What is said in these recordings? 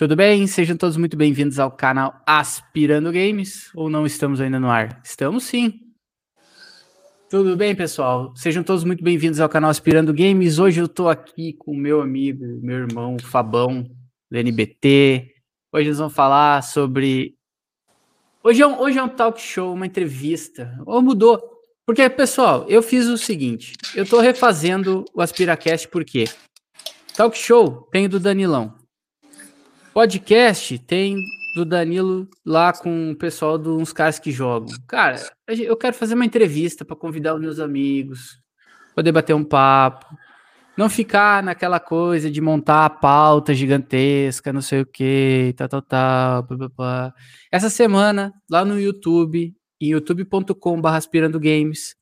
Tudo bem? Sejam todos muito bem-vindos ao canal Aspirando Games. Ou não estamos ainda no ar? Estamos sim. Tudo bem, pessoal? Sejam todos muito bem-vindos ao canal Aspirando Games. Hoje eu tô aqui com meu amigo, meu irmão Fabão, do NBT. Hoje nós vamos falar sobre. Hoje é um, hoje é um talk show, uma entrevista. Ou mudou. Porque, pessoal, eu fiz o seguinte: eu tô refazendo o Aspiracast por quê? Talk show tem do Danilão. Podcast tem do Danilo lá com o pessoal de uns caras que jogam. Cara, eu quero fazer uma entrevista para convidar os meus amigos, poder bater um papo, não ficar naquela coisa de montar a pauta gigantesca, não sei o que, tal, tal, tal. Blá, blá, blá. Essa semana, lá no YouTube, em youtube.com.br aspirando games,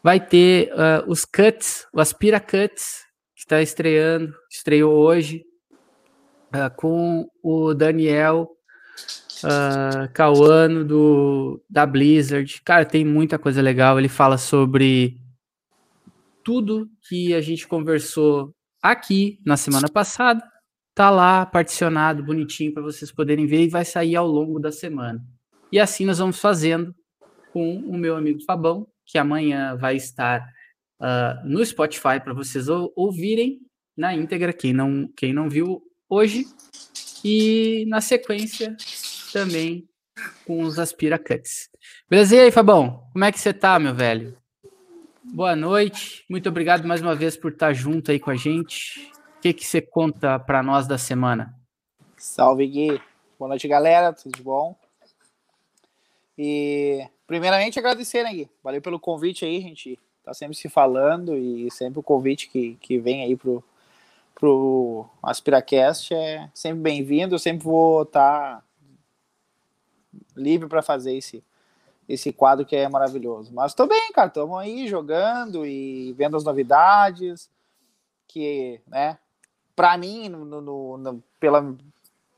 vai ter uh, os cuts, o Aspira Cuts, que está estreando, estreou hoje, uh, com o Daniel uh, Cauano do, da Blizzard. Cara, tem muita coisa legal. Ele fala sobre tudo que a gente conversou aqui na semana passada. Tá lá particionado, bonitinho para vocês poderem ver e vai sair ao longo da semana. E assim nós vamos fazendo com o meu amigo Fabão, que amanhã vai estar uh, no Spotify para vocês ouvirem na íntegra. Quem não, quem não viu hoje. E na sequência também com os Aspira Cuts. Beleza? Aí, Fabão? Como é que você tá, meu velho? Boa noite. Muito obrigado mais uma vez por estar junto aí com a gente. O que, que você conta para nós da semana? Salve, Gui. Boa noite, galera. Tudo bom? E primeiramente agradecer, né, Gui? Valeu pelo convite aí, gente tá sempre se falando e sempre o convite que, que vem aí pro, pro AspiraCast é sempre bem-vindo. Eu sempre vou estar tá livre para fazer esse, esse quadro que é maravilhoso. Mas bem, cara. Estamos aí jogando e vendo as novidades. Que, né, para mim, no, no, no, pela,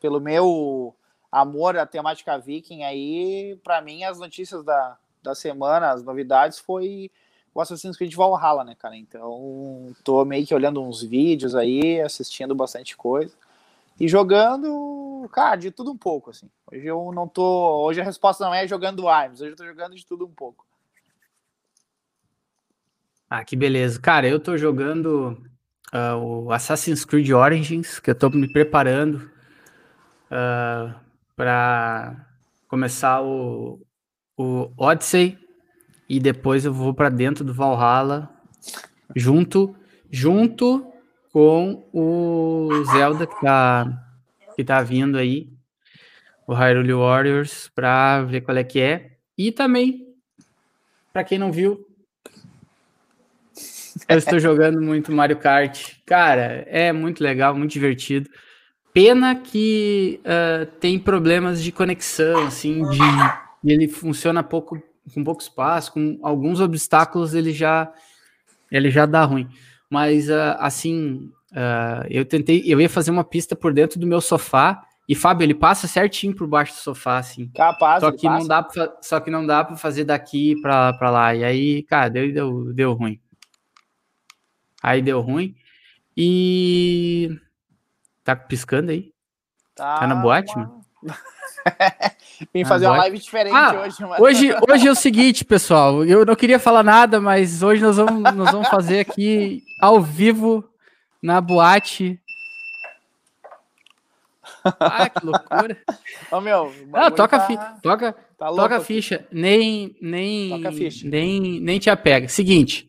pelo meu amor à temática viking aí, para mim, as notícias da, da semana, as novidades, foi o Assassin's Creed Valhalla, né, cara? Então, tô meio que olhando uns vídeos aí, assistindo bastante coisa. E jogando, cara, de tudo um pouco, assim. Hoje eu não tô. Hoje a resposta não é jogando Arms, hoje eu tô jogando de tudo um pouco. Ah, que beleza. Cara, eu tô jogando uh, o Assassin's Creed Origins, que eu tô me preparando uh, para começar o, o Odyssey e depois eu vou para dentro do Valhalla junto junto com o Zelda que tá que tá vindo aí, o Hyrule Warriors para ver qual é que é. E também para quem não viu, eu estou jogando muito Mario Kart. Cara, é muito legal, muito divertido. Pena que uh, tem problemas de conexão, assim, de ele funciona pouco com pouco espaço, com alguns obstáculos, ele já ele já dá ruim. Mas uh, assim, uh, eu tentei, eu ia fazer uma pista por dentro do meu sofá e Fábio, ele passa certinho por baixo do sofá, assim. Capaz, só que não dá pra, só que não dá para fazer daqui para lá. E aí, cara, deu, deu, deu ruim. Aí deu ruim. E tá piscando aí? Tá, tá na boate, mano? Vim fazer uma live diferente ah, hoje, mas... hoje. Hoje é o seguinte, pessoal. Eu não queria falar nada, mas hoje nós vamos, nós vamos fazer aqui ao vivo na boate. Ah, que loucura. Ô, meu, ah, toca, tá... fi... toca, tá toca ficha. Nem, nem, ficha. nem, nem te apega. Seguinte,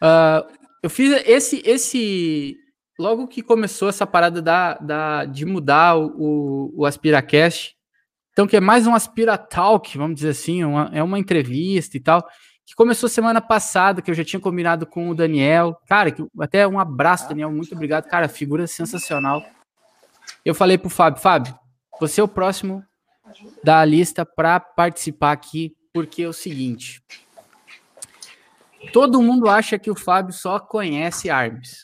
uh, eu fiz esse, esse, logo que começou essa parada da, da, de mudar o, o AspiraCast, então, que é mais um Aspira Talk, vamos dizer assim, uma, é uma entrevista e tal, que começou semana passada, que eu já tinha combinado com o Daniel. Cara, que, até um abraço, Daniel, muito obrigado. Cara, figura sensacional. Eu falei pro Fábio, Fábio, você é o próximo da lista para participar aqui, porque é o seguinte. Todo mundo acha que o Fábio só conhece armas.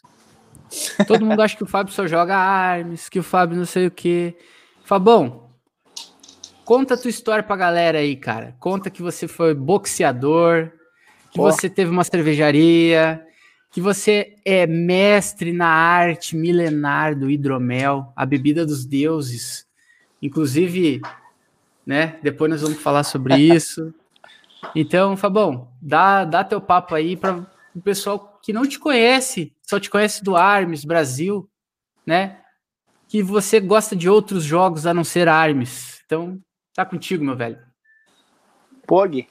Todo mundo acha que o Fábio só joga armas, que o Fábio não sei o quê. Fabão, Conta a tua história pra galera aí, cara. Conta que você foi boxeador, que você teve uma cervejaria, que você é mestre na arte milenar do hidromel, a bebida dos deuses. Inclusive, né? Depois nós vamos falar sobre isso. Então, Fabão, dá, dá teu papo aí para o pessoal que não te conhece, só te conhece do Armes Brasil, né? Que você gosta de outros jogos a não ser Armes. Então, tá contigo, meu velho. Pog,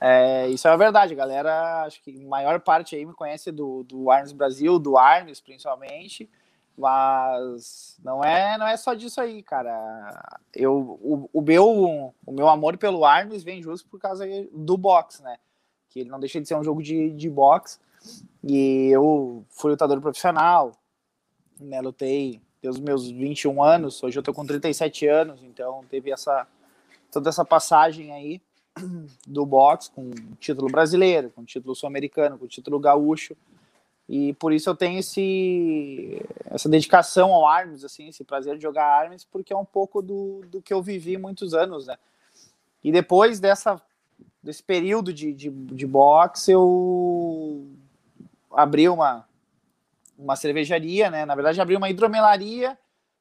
é, isso é a verdade, galera. Acho que maior parte aí me conhece do, do Arms Brasil, do Arms principalmente. Mas não é, não é só disso aí, cara. Eu, o, o, meu, o meu amor pelo Arms vem justo por causa do box, né? Que ele não deixa de ser um jogo de, de boxe. E eu fui lutador profissional, né? Lutei desde os meus 21 anos, hoje eu tô com 37 anos, então teve essa toda essa passagem aí do boxe com título brasileiro, com título sul-americano, com título gaúcho. E por isso eu tenho esse, essa dedicação ao Arms, assim, esse prazer de jogar Arms, porque é um pouco do, do que eu vivi muitos anos, né? E depois dessa, desse período de, de, de boxe, eu abri uma, uma cervejaria, né? Na verdade, abri uma hidromelaria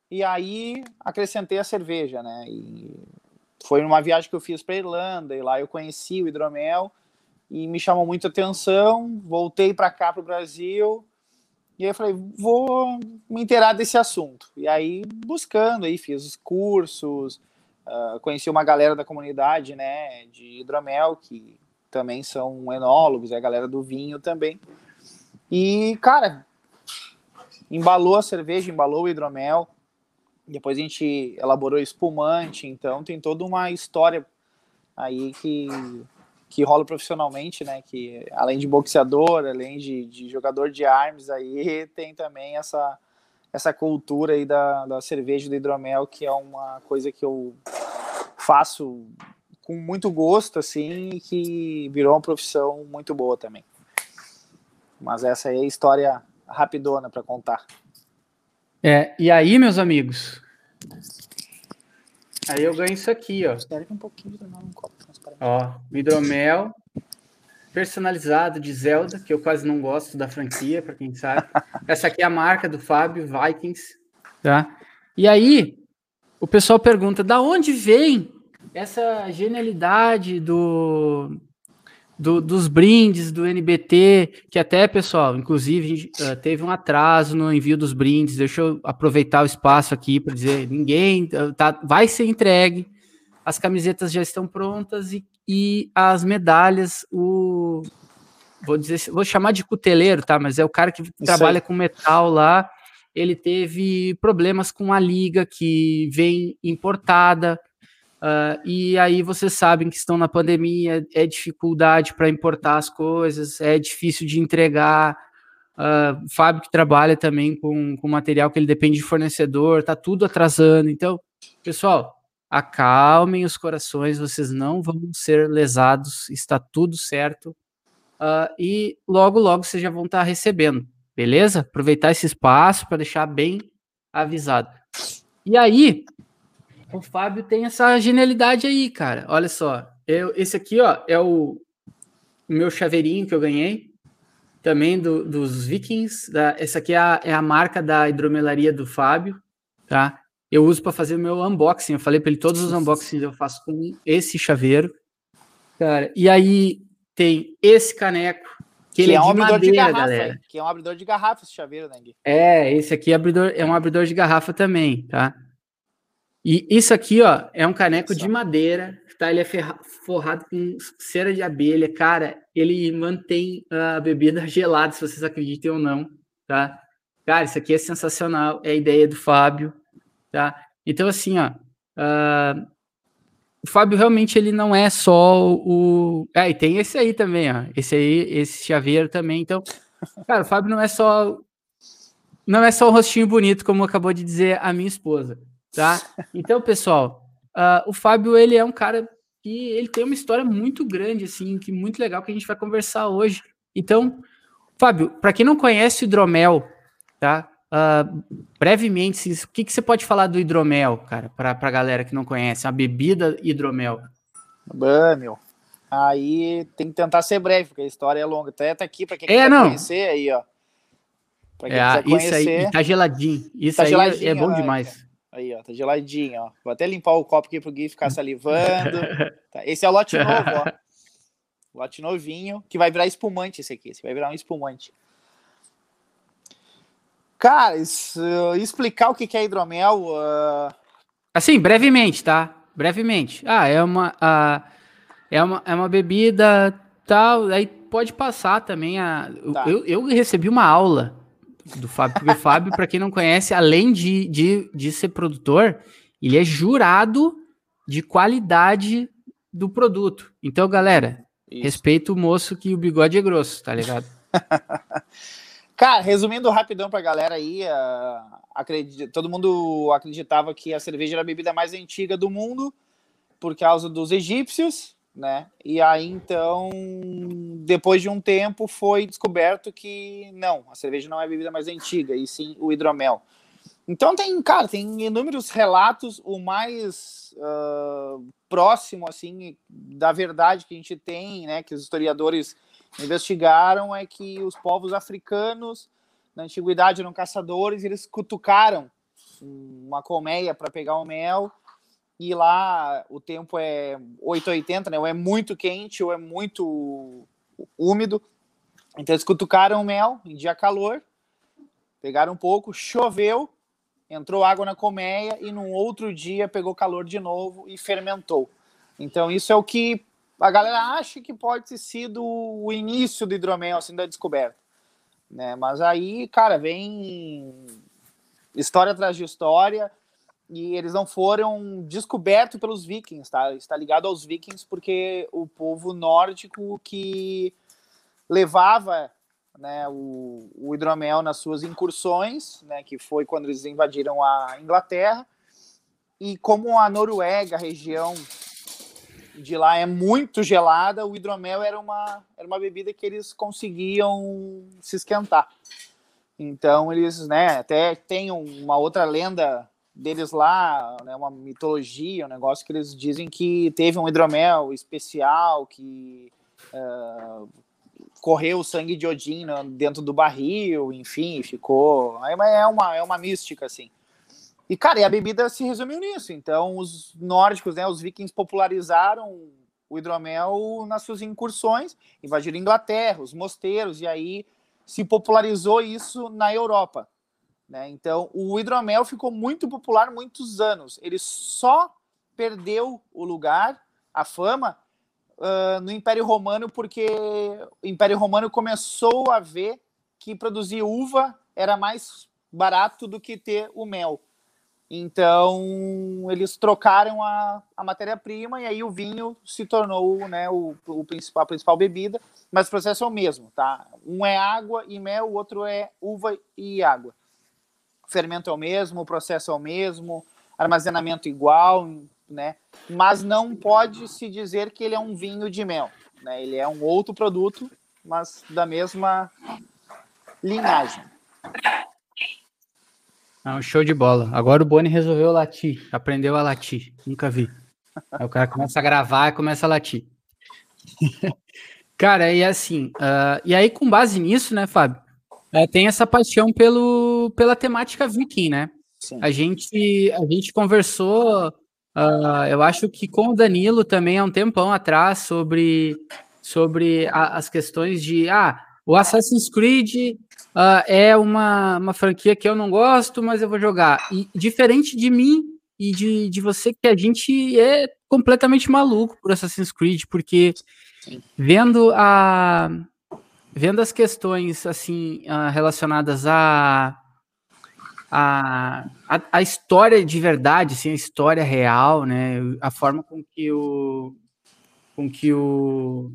e aí acrescentei a cerveja, né? E foi numa viagem que eu fiz para Irlanda e lá eu conheci o hidromel e me chamou muita atenção. Voltei para cá para o Brasil e aí eu falei vou me inteirar desse assunto. E aí buscando aí fiz os cursos, uh, conheci uma galera da comunidade, né, de hidromel que também são enólogos, é a galera do vinho também. E cara, embalou a cerveja, embalou o hidromel. Depois a gente elaborou espumante, então tem toda uma história aí que, que rola profissionalmente, né? Que além de boxeador, além de, de jogador de armas, aí tem também essa, essa cultura aí da, da cerveja do hidromel, que é uma coisa que eu faço com muito gosto, assim, e que virou uma profissão muito boa também. Mas essa aí é a história rapidona para contar. É, e aí, meus amigos? Aí eu ganho isso aqui, ó. Um pouquinho de um copo Ó, hidromel personalizado de Zelda, que eu quase não gosto da franquia, para quem sabe. Essa aqui é a marca do Fábio Vikings, tá? E aí, o pessoal pergunta: "Da onde vem essa genialidade do do, dos brindes do NBT, que até, pessoal, inclusive uh, teve um atraso no envio dos brindes. Deixa eu aproveitar o espaço aqui para dizer: ninguém uh, tá, vai ser entregue, as camisetas já estão prontas e, e as medalhas, o vou dizer, vou chamar de cuteleiro, tá? Mas é o cara que Isso trabalha aí. com metal lá. Ele teve problemas com a liga que vem importada Uh, e aí vocês sabem que estão na pandemia, é dificuldade para importar as coisas, é difícil de entregar. Uh, Fábio que trabalha também com, com material que ele depende de fornecedor, tá tudo atrasando. Então, pessoal, acalmem os corações, vocês não vão ser lesados, está tudo certo. Uh, e logo, logo vocês já vão estar tá recebendo, beleza? Aproveitar esse espaço para deixar bem avisado. E aí, o Fábio tem essa genialidade aí, cara. Olha só. Eu, esse aqui, ó, é o, o meu chaveirinho que eu ganhei. Também do, dos Vikings. Da, essa aqui é a, é a marca da hidromelaria do Fábio, tá? Eu uso para fazer o meu unboxing. Eu falei para ele todos os unboxings eu faço com esse chaveiro. Cara, e aí tem esse caneco, que, que é, é um abridor madeira, de garrafa, galera. Que é um abridor de garrafa esse chaveiro, né, Gui? É, esse aqui é, abridor, é um abridor de garrafa também, tá? E isso aqui, ó, é um caneco de madeira, tá? Ele é forrado com cera de abelha. Cara, ele mantém a bebida gelada, se vocês acreditem ou não, tá? Cara, isso aqui é sensacional. É a ideia do Fábio, tá? Então, assim, ó, uh, o Fábio realmente ele não é só o. Ah, e tem esse aí também, ó. Esse aí, esse chaveiro também. Então, cara, o Fábio não é só. Não é só o rostinho bonito, como acabou de dizer a minha esposa tá? Então, pessoal, uh, o Fábio, ele é um cara que ele tem uma história muito grande, assim, que muito legal que a gente vai conversar hoje. Então, Fábio, para quem não conhece o hidromel, tá? Uh, brevemente, o que, que você pode falar do hidromel, cara, para a galera que não conhece, a bebida hidromel? Bah, meu. Aí tem que tentar ser breve, porque a história é longa. Até tá aqui para quem É, não. conhecer aí, ó. Pra quem É, quiser isso aí conhecer. e tá geladinho. Isso Tá aí é- geladinho, é bom né, demais. Aí, ó, tá geladinho, ó. Vou até limpar o copo aqui pro Gui ficar salivando. Tá, Esse é o lote novo, ó. Lote novinho, que vai virar espumante esse aqui. Esse vai virar um espumante. Cara, isso, explicar o que é hidromel. ah, Assim, brevemente, tá? Brevemente. Ah, é uma, ah, é uma, é uma bebida tal, aí pode passar também a... Tá. Eu, eu recebi uma aula do Fábio, porque o Fábio, para quem não conhece, além de, de, de ser produtor, ele é jurado de qualidade do produto. Então, galera, isso. respeita o moço que o bigode é grosso, tá ligado? Cara, resumindo rapidão pra galera aí, ah, acredi- todo mundo acreditava que a cerveja era a bebida mais antiga do mundo por causa dos egípcios, né? E aí então, depois de um tempo, foi descoberto que não, a cerveja não é a bebida mais antiga, e sim o hidromel. Então tem, cara, tem inúmeros relatos, o mais ah, próximo, assim, da verdade que a gente tem, né, que os historiadores investigaram é que os povos africanos na antiguidade eram caçadores, eles cutucaram uma colmeia para pegar o mel e lá o tempo é 880, né? Ou é muito quente ou é muito úmido. Então eles cutucaram o mel em dia calor, pegaram um pouco, choveu, entrou água na colmeia e num outro dia pegou calor de novo e fermentou. Então isso é o que a galera acha que pode ter sido o início do hidromel, assim, da descoberta. Né? Mas aí, cara, vem história atrás de história e eles não foram descobertos pelos vikings, tá? Está ligado aos vikings porque o povo nórdico que levava né, o, o hidromel nas suas incursões, né, que foi quando eles invadiram a Inglaterra, e como a Noruega, a região de lá é muito gelada, o hidromel era uma, era uma bebida que eles conseguiam se esquentar. Então eles, né, até tem uma outra lenda deles lá, né, uma mitologia, um negócio que eles dizem que teve um hidromel especial que uh, correu o sangue de Odin dentro do barril, enfim, ficou. É uma, é uma mística, assim. E, cara, e a bebida se resumiu nisso. Então, os nórdicos, né, os vikings popularizaram o hidromel nas suas incursões, invadiram a Inglaterra, os mosteiros, e aí se popularizou isso na Europa. Né? Então, o hidromel ficou muito popular muitos anos. Ele só perdeu o lugar, a fama, uh, no Império Romano, porque o Império Romano começou a ver que produzir uva era mais barato do que ter o mel. Então, eles trocaram a, a matéria-prima e aí o vinho se tornou né, o, o principal, a principal bebida, mas o processo é o mesmo, tá? Um é água e mel, o outro é uva e água. Fermento é o mesmo, o processo é o mesmo, armazenamento igual, né? Mas não pode se dizer que ele é um vinho de mel, né? Ele é um outro produto, mas da mesma linhagem. É um show de bola. Agora o Boni resolveu latir, aprendeu a latir. Nunca vi. Aí o cara começa a gravar e começa a latir. cara, e assim, uh, e aí com base nisso, né, Fábio? É, tem essa paixão pelo, pela temática viking, né? Sim. A gente, a gente conversou, uh, eu acho que com o Danilo também há um tempão atrás sobre, sobre a, as questões de ah, o Assassin's Creed uh, é uma, uma franquia que eu não gosto, mas eu vou jogar. E diferente de mim e de, de você, que a gente é completamente maluco por Assassin's Creed, porque Sim. vendo a vendo as questões assim uh, relacionadas a a, a, história de verdade, assim, a história real, né? A forma com que o com que o,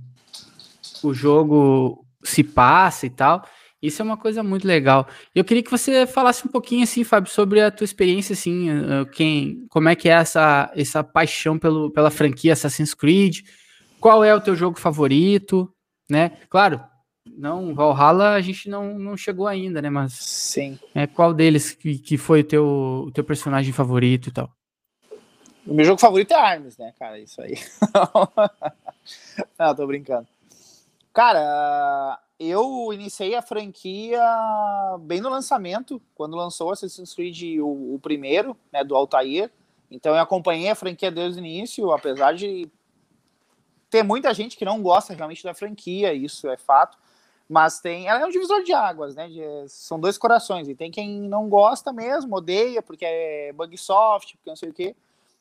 o jogo se passa e tal. Isso é uma coisa muito legal. Eu queria que você falasse um pouquinho, assim, Fábio, sobre a tua experiência, assim, quem, como é que é essa, essa paixão pelo, pela franquia Assassin's Creed, qual é o teu jogo favorito, né? Claro, não, Valhalla a gente não, não chegou ainda, né? Mas Sim. É, qual deles que, que foi o teu, o teu personagem favorito e tal? O meu jogo favorito é Arms, né, cara? Isso aí. Não, tô brincando. Cara, eu iniciei a franquia bem no lançamento, quando lançou Assassin's Creed o, o primeiro, né, do Altair. Então eu acompanhei a franquia desde o início, apesar de ter muita gente que não gosta realmente da franquia, isso é fato. Mas tem. Ela é um divisor de águas, né? De, são dois corações. E tem quem não gosta mesmo, odeia, porque é bug soft, porque não sei o quê.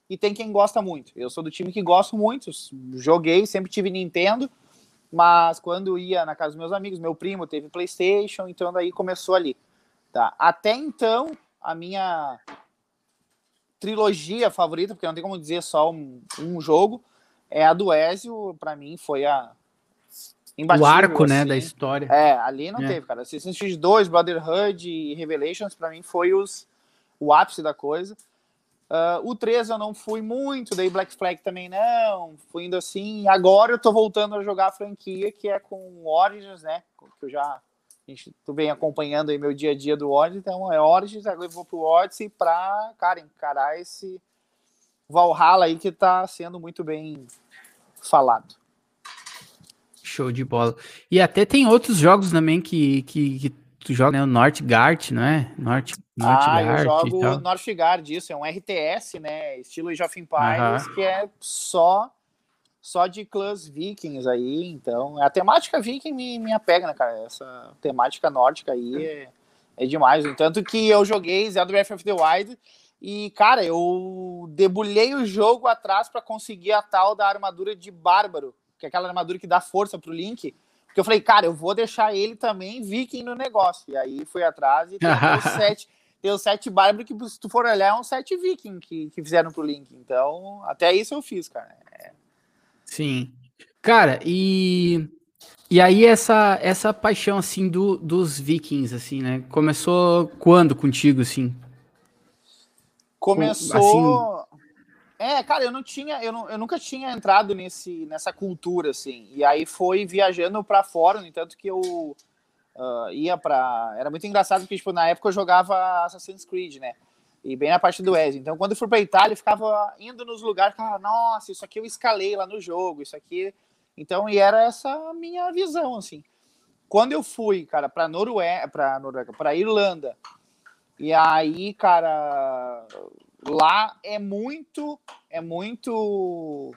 E tem quem gosta muito. Eu sou do time que gosto muito. Joguei, sempre tive Nintendo. Mas quando ia na casa dos meus amigos, meu primo teve PlayStation, então daí começou ali. Tá? Até então, a minha trilogia favorita, porque não tem como dizer só um, um jogo, é a do Ezio. Para mim, foi a. o arco, né, assim. né, da história. É, ali não é. teve, cara. Assassin's Creed 2, Brotherhood e Revelations, para mim, foi os, o ápice da coisa. Uh, o 3 eu não fui muito, daí Black Flag também não, fui indo assim. Agora eu tô voltando a jogar a franquia, que é com Origins, né? Que eu já. A gente, tu vem acompanhando aí meu dia a dia do Origins, então é Origins, agora eu vou pro Odyssey pra, cara, encarar esse Valhalla aí que tá sendo muito bem falado. Show de bola. E até tem outros jogos também que, que, que tu joga, né? O Northgard, não é? North, Northgard ah, eu jogo Northgard, isso. É um RTS, né? Estilo Age of Empires, que é só só de clãs vikings aí, então a temática viking me, me apega, né, cara? Essa temática nórdica aí é, é demais. Tanto que eu joguei Zelda Breath of the Wild e, cara, eu debulhei o jogo atrás para conseguir a tal da armadura de bárbaro, que é aquela armadura que dá força pro Link. Porque eu falei, cara, eu vou deixar ele também viking no negócio. E aí fui atrás e tem os sete. Tem os sete bárbaros que, se tu for olhar, é um sete viking que, que fizeram pro Link. Então, até isso eu fiz, cara. É. Sim. Cara, e. E aí essa, essa paixão, assim, do, dos vikings, assim, né? Começou quando contigo, assim? Começou... É, cara, eu não tinha, eu, não, eu nunca tinha entrado nesse, nessa cultura, assim. E aí foi viajando para fora, no entanto que eu uh, ia para. Era muito engraçado porque, tipo, na época eu jogava Assassin's Creed, né? E bem na parte do Ezio. Então, quando eu fui pra Itália, eu ficava indo nos lugares, ficava, nossa, isso aqui eu escalei lá no jogo, isso aqui. Então, e era essa minha visão, assim. Quando eu fui, cara, pra Noruega, pra Noruega, pra Irlanda, e aí, cara, lá é muito é muito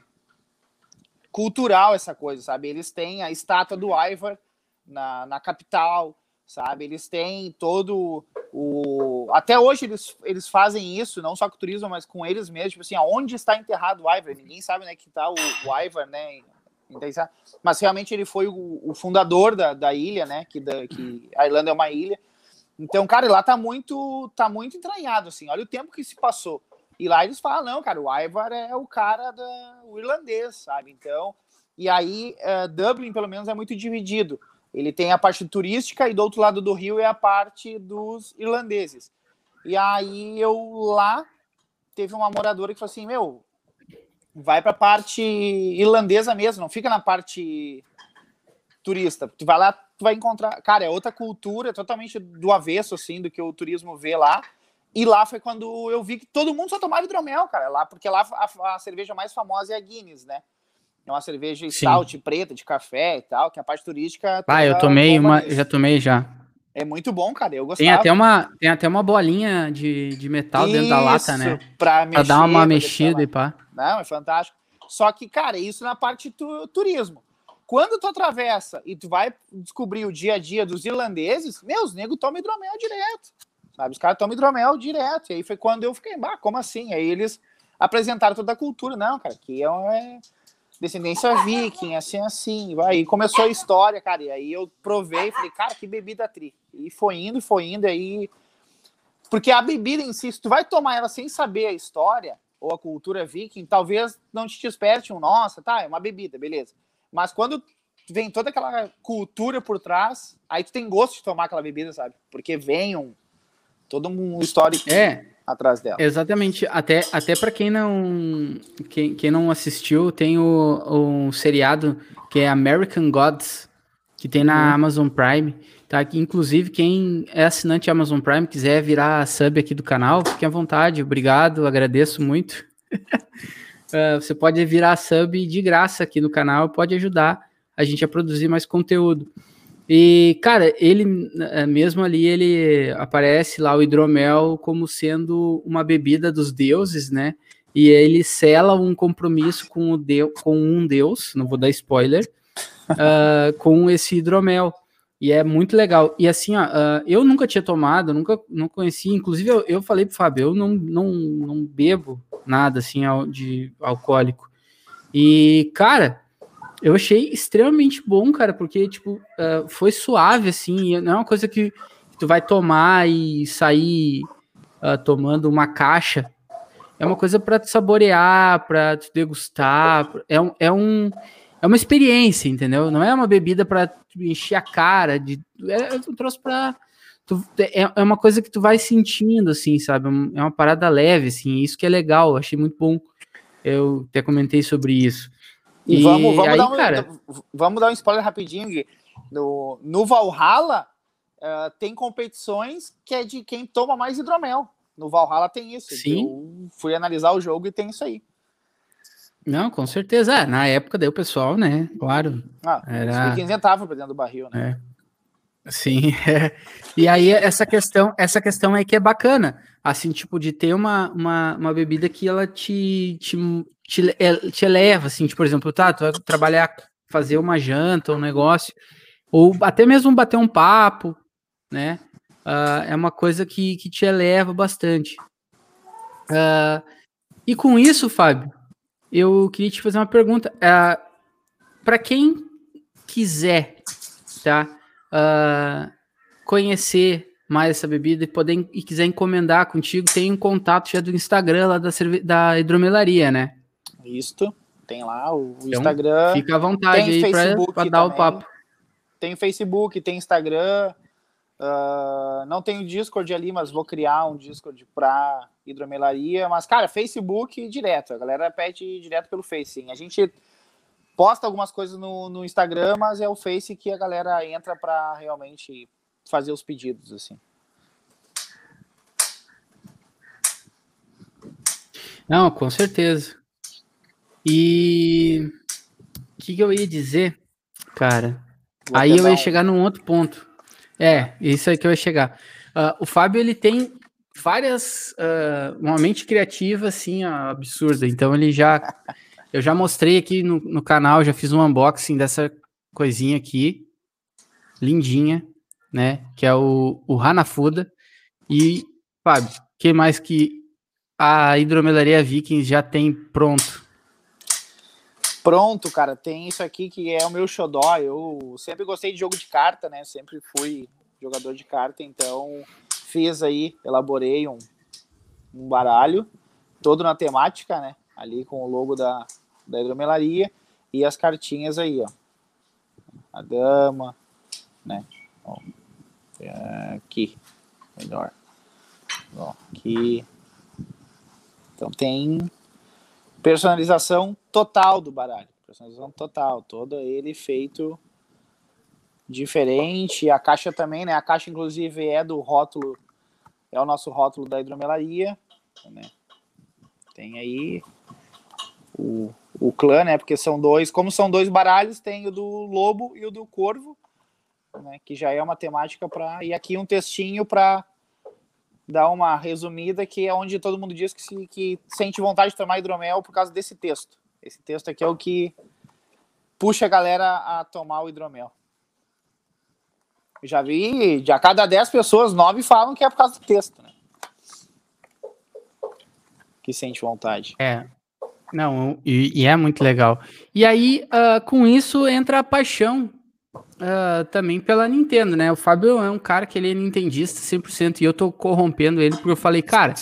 cultural essa coisa, sabe? Eles têm a estátua do Ivar na, na capital, sabe? Eles têm todo o. Até hoje eles, eles fazem isso, não só com o turismo, mas com eles mesmos. Tipo assim, aonde está enterrado o Ivar? Ninguém sabe, né, que tá o, o Ivar, né? Mas realmente ele foi o, o fundador da, da ilha, né? Que, da, que a Irlanda é uma ilha. Então, cara, lá tá muito, tá muito entranhado, assim. Olha o tempo que se passou. E lá eles falam, não, cara, o Ivar é o cara da, o irlandês, sabe? Então, e aí uh, Dublin, pelo menos, é muito dividido. Ele tem a parte turística e do outro lado do rio é a parte dos irlandeses. E aí eu lá teve uma moradora que falou assim, meu, vai para a parte irlandesa mesmo, não fica na parte turista. Tu vai lá, tu vai encontrar, cara, é outra cultura, totalmente do avesso assim do que o turismo vê lá. E lá foi quando eu vi que todo mundo só tomava hidromel, cara, lá porque lá a, a cerveja mais famosa é a Guinness, né? É uma cerveja stout, preta, de café e tal, que a parte turística. Ah, eu tomei uma, já tomei já. É muito bom, cara. Eu gostava. Tem até uma, tem até uma bolinha de, de metal isso, dentro da lata, né? Pra, mexer, pra dar uma mexida e pá. Não, é fantástico. Só que, cara, isso na parte do turismo. Quando tu atravessa e tu vai descobrir o dia a dia dos irlandeses, meus negros tomam hidromel direto. Sabe? Os caras tomam hidromel direto. E aí foi quando eu fiquei, bah, como assim? Aí eles apresentaram toda a cultura. Não, cara, que é, é descendência viking, assim, assim. Aí começou a história, cara. E aí eu provei falei, cara, que bebida tri. E foi indo, foi indo, aí. Porque a bebida em si, se tu vai tomar ela sem saber a história ou a cultura viking, talvez não te desperte um, nossa, tá, é uma bebida, beleza. Mas quando vem toda aquela cultura por trás, aí tu tem gosto de tomar aquela bebida, sabe? Porque vem um todo um histórico é, atrás dela. Exatamente. Até, até para quem não quem, quem não assistiu, tem o, o seriado que é American Gods, que tem na uhum. Amazon Prime. Tá? Que, inclusive, quem é assinante Amazon Prime, quiser virar sub aqui do canal, fique à vontade. Obrigado, agradeço muito. uh, você pode virar sub de graça aqui no canal, pode ajudar a gente a produzir mais conteúdo. E, cara, ele é, mesmo ali, ele aparece lá o hidromel como sendo uma bebida dos deuses, né? E ele sela um compromisso com, o deus, com um deus, não vou dar spoiler, uh, com esse hidromel. E é muito legal. E assim, ó, uh, eu nunca tinha tomado, nunca não conheci. Inclusive, eu, eu falei pro Fábio, eu não, não, não bebo nada assim de alcoólico. E, cara, eu achei extremamente bom, cara, porque, tipo, uh, foi suave, assim, não é uma coisa que tu vai tomar e sair uh, tomando uma caixa. É uma coisa para te saborear, para te degustar. É um, é um é uma experiência, entendeu? Não é uma bebida para encher a cara. De, é, eu trouxe para é, é uma coisa que tu vai sentindo, assim, sabe? É uma parada leve, assim. Isso que é legal. Achei muito bom. Eu até comentei sobre isso. E, e vamos, vamos, aí, dar um, cara... vamos dar um spoiler rapidinho, Gui. No, no Valhalla uh, tem competições que é de quem toma mais hidromel. No Valhalla tem isso. Sim. Eu fui analisar o jogo e tem isso aí. Não, com certeza. Ah, na época daí o pessoal, né? Claro. Ah, era... 15 entrava pra dentro do barril, né? É. Sim. É. E aí essa questão, essa questão aí que é bacana, assim, tipo, de ter uma, uma, uma bebida que ela te, te, te, é, te eleva, assim, tipo, por exemplo, tá, tu vai trabalhar, fazer uma janta, um negócio, ou até mesmo bater um papo, né? Uh, é uma coisa que, que te eleva bastante. Uh, e com isso, Fábio, eu queria te fazer uma pergunta. Uh, é, Para quem quiser, tá? Uh, conhecer mais essa bebida e poder e quiser encomendar contigo, tem um contato já do Instagram lá da, da hidromelaria, né? Isto, tem lá o então, Instagram. Fica à vontade aí para dar o papo. Tem Facebook, tem Instagram. Uh, não tenho Discord ali, mas vou criar um Discord para hidromelaria. Mas, cara, Facebook direto. A galera pede direto pelo Face. Sim. A gente posta algumas coisas no, no Instagram, mas é o Face que a galera entra para realmente fazer os pedidos, assim. Não, com certeza. E o que, que, eu ia dizer, cara? Vou aí eu ia um... chegar num outro ponto. É, isso aí que eu ia chegar. Uh, o Fábio, ele tem várias. Uh, uma mente criativa, assim, absurda. Então, ele já. eu já mostrei aqui no, no canal, já fiz um unboxing dessa coisinha aqui. Lindinha, né? Que é o, o Hanafuda. E, Fábio, o que mais que a hidromelaria Vikings já tem pronto? Pronto, cara, tem isso aqui que é o meu xodó. Eu sempre gostei de jogo de carta, né? Sempre fui jogador de carta, então fiz aí, elaborei um, um baralho, todo na temática, né? Ali com o logo da, da hidromelaria e as cartinhas aí, ó. A dama, né? Ó, aqui, melhor. Ó, aqui. Então tem personalização total do baralho. Personalização total, todo ele feito diferente. A caixa também, né? A caixa, inclusive, é do rótulo, é o nosso rótulo da hidromelaria. Né? Tem aí o, o clã, né? Porque são dois, como são dois baralhos, tem o do lobo e o do corvo, né? Que já é uma temática para. E aqui um textinho para dar uma resumida que é onde todo mundo diz que, se, que sente vontade de tomar hidromel por causa desse texto. Esse texto aqui é o que puxa a galera a tomar o hidromel. Já vi, de a cada 10 pessoas, 9 falam que é por causa do texto, né? Que sente vontade. É. Não, e, e é muito legal. E aí, uh, com isso, entra a paixão uh, também pela Nintendo, né? O Fábio é um cara que ele é nintendista 100% e eu tô corrompendo ele porque eu falei, cara,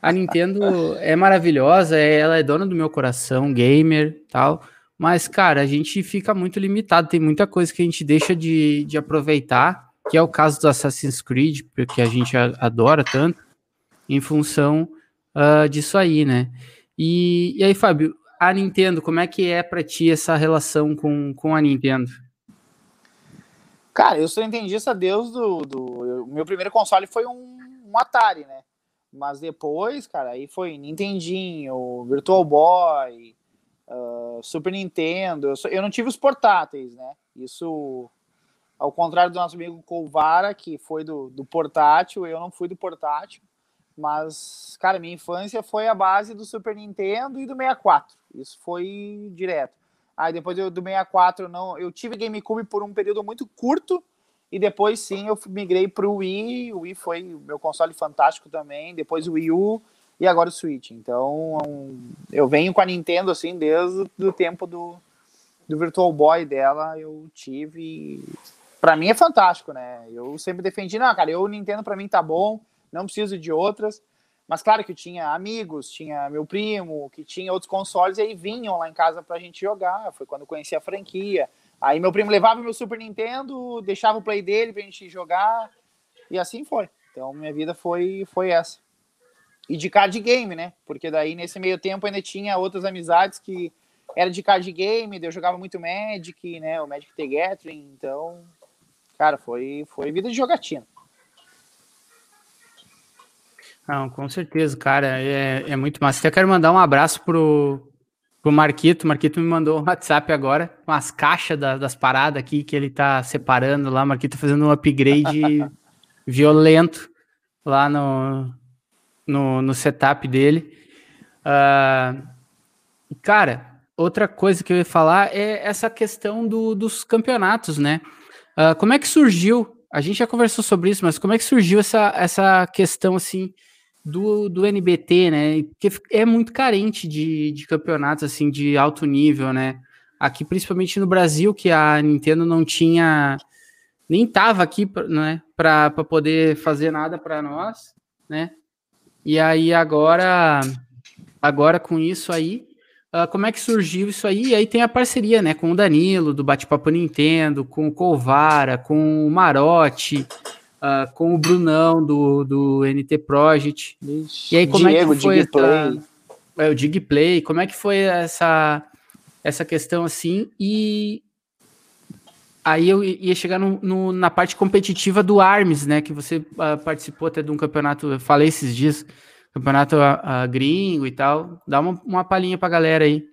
a Nintendo é maravilhosa, é, ela é dona do meu coração, gamer, tal. Mas, cara, a gente fica muito limitado, tem muita coisa que a gente deixa de, de aproveitar, que é o caso do Assassin's Creed, porque a gente adora tanto, em função uh, disso aí, né? E, e aí, Fábio, a Nintendo, como é que é para ti essa relação com, com a Nintendo? Cara, eu sou entendista desde do, do. meu primeiro console foi um, um Atari, né? Mas depois, cara, aí foi Nintendinho, Virtual Boy, uh, Super Nintendo. Eu, eu, não tive os portáteis, né? Isso, ao contrário do nosso amigo Colvara, que foi do, do portátil, eu não fui do portátil. Mas, cara, minha infância foi a base do Super Nintendo e do 64. Isso foi direto. Aí depois eu, do 64 não, eu tive GameCube por um período muito curto e depois sim eu migrei para o Wii. O Wii foi meu console fantástico também. Depois o Wii U e agora o Switch. Então eu venho com a Nintendo assim desde o tempo do, do Virtual Boy dela. Eu tive. Para mim é fantástico, né? Eu sempre defendi, não, cara, eu o Nintendo para mim tá bom não preciso de outras. Mas claro que tinha amigos, tinha meu primo, que tinha outros consoles, e aí vinham lá em casa pra gente jogar. Foi quando eu conheci a franquia. Aí meu primo levava meu Super Nintendo, deixava o play dele pra gente jogar, e assim foi. Então minha vida foi, foi essa. E de card game, né? Porque daí nesse meio tempo ainda tinha outras amizades que era de card game, eu jogava muito Magic, né? O Magic The Gathering, então, cara, foi, foi vida de jogatina. Não, com certeza, cara, é, é muito massa. Até quero mandar um abraço pro, pro Marquito. O Marquito me mandou um WhatsApp agora, com as caixas da, das paradas aqui que ele tá separando lá. O Marquito fazendo um upgrade violento lá no, no, no setup dele. Uh, cara, outra coisa que eu ia falar é essa questão do, dos campeonatos, né? Uh, como é que surgiu? A gente já conversou sobre isso, mas como é que surgiu essa, essa questão assim? Do, do NBT, né? Porque é muito carente de, de campeonatos assim de alto nível, né? Aqui, principalmente no Brasil, que a Nintendo não tinha nem tava aqui, né, para poder fazer nada para nós, né? E aí agora, agora com isso aí, uh, como é que surgiu isso aí? E aí tem a parceria, né, com o Danilo do Bate-Papo Nintendo, com o Colvara, com o Marote, uh, com o Brunão do, do NT Project. Ixi, e aí, como Diego, é que foi essa, é, o Digplay, como é que foi essa, essa questão assim? E aí eu ia chegar no, no, na parte competitiva do ARMS, né? Que você uh, participou até de um campeonato, eu falei esses dias, campeonato uh, gringo e tal. Dá uma, uma palhinha pra galera aí.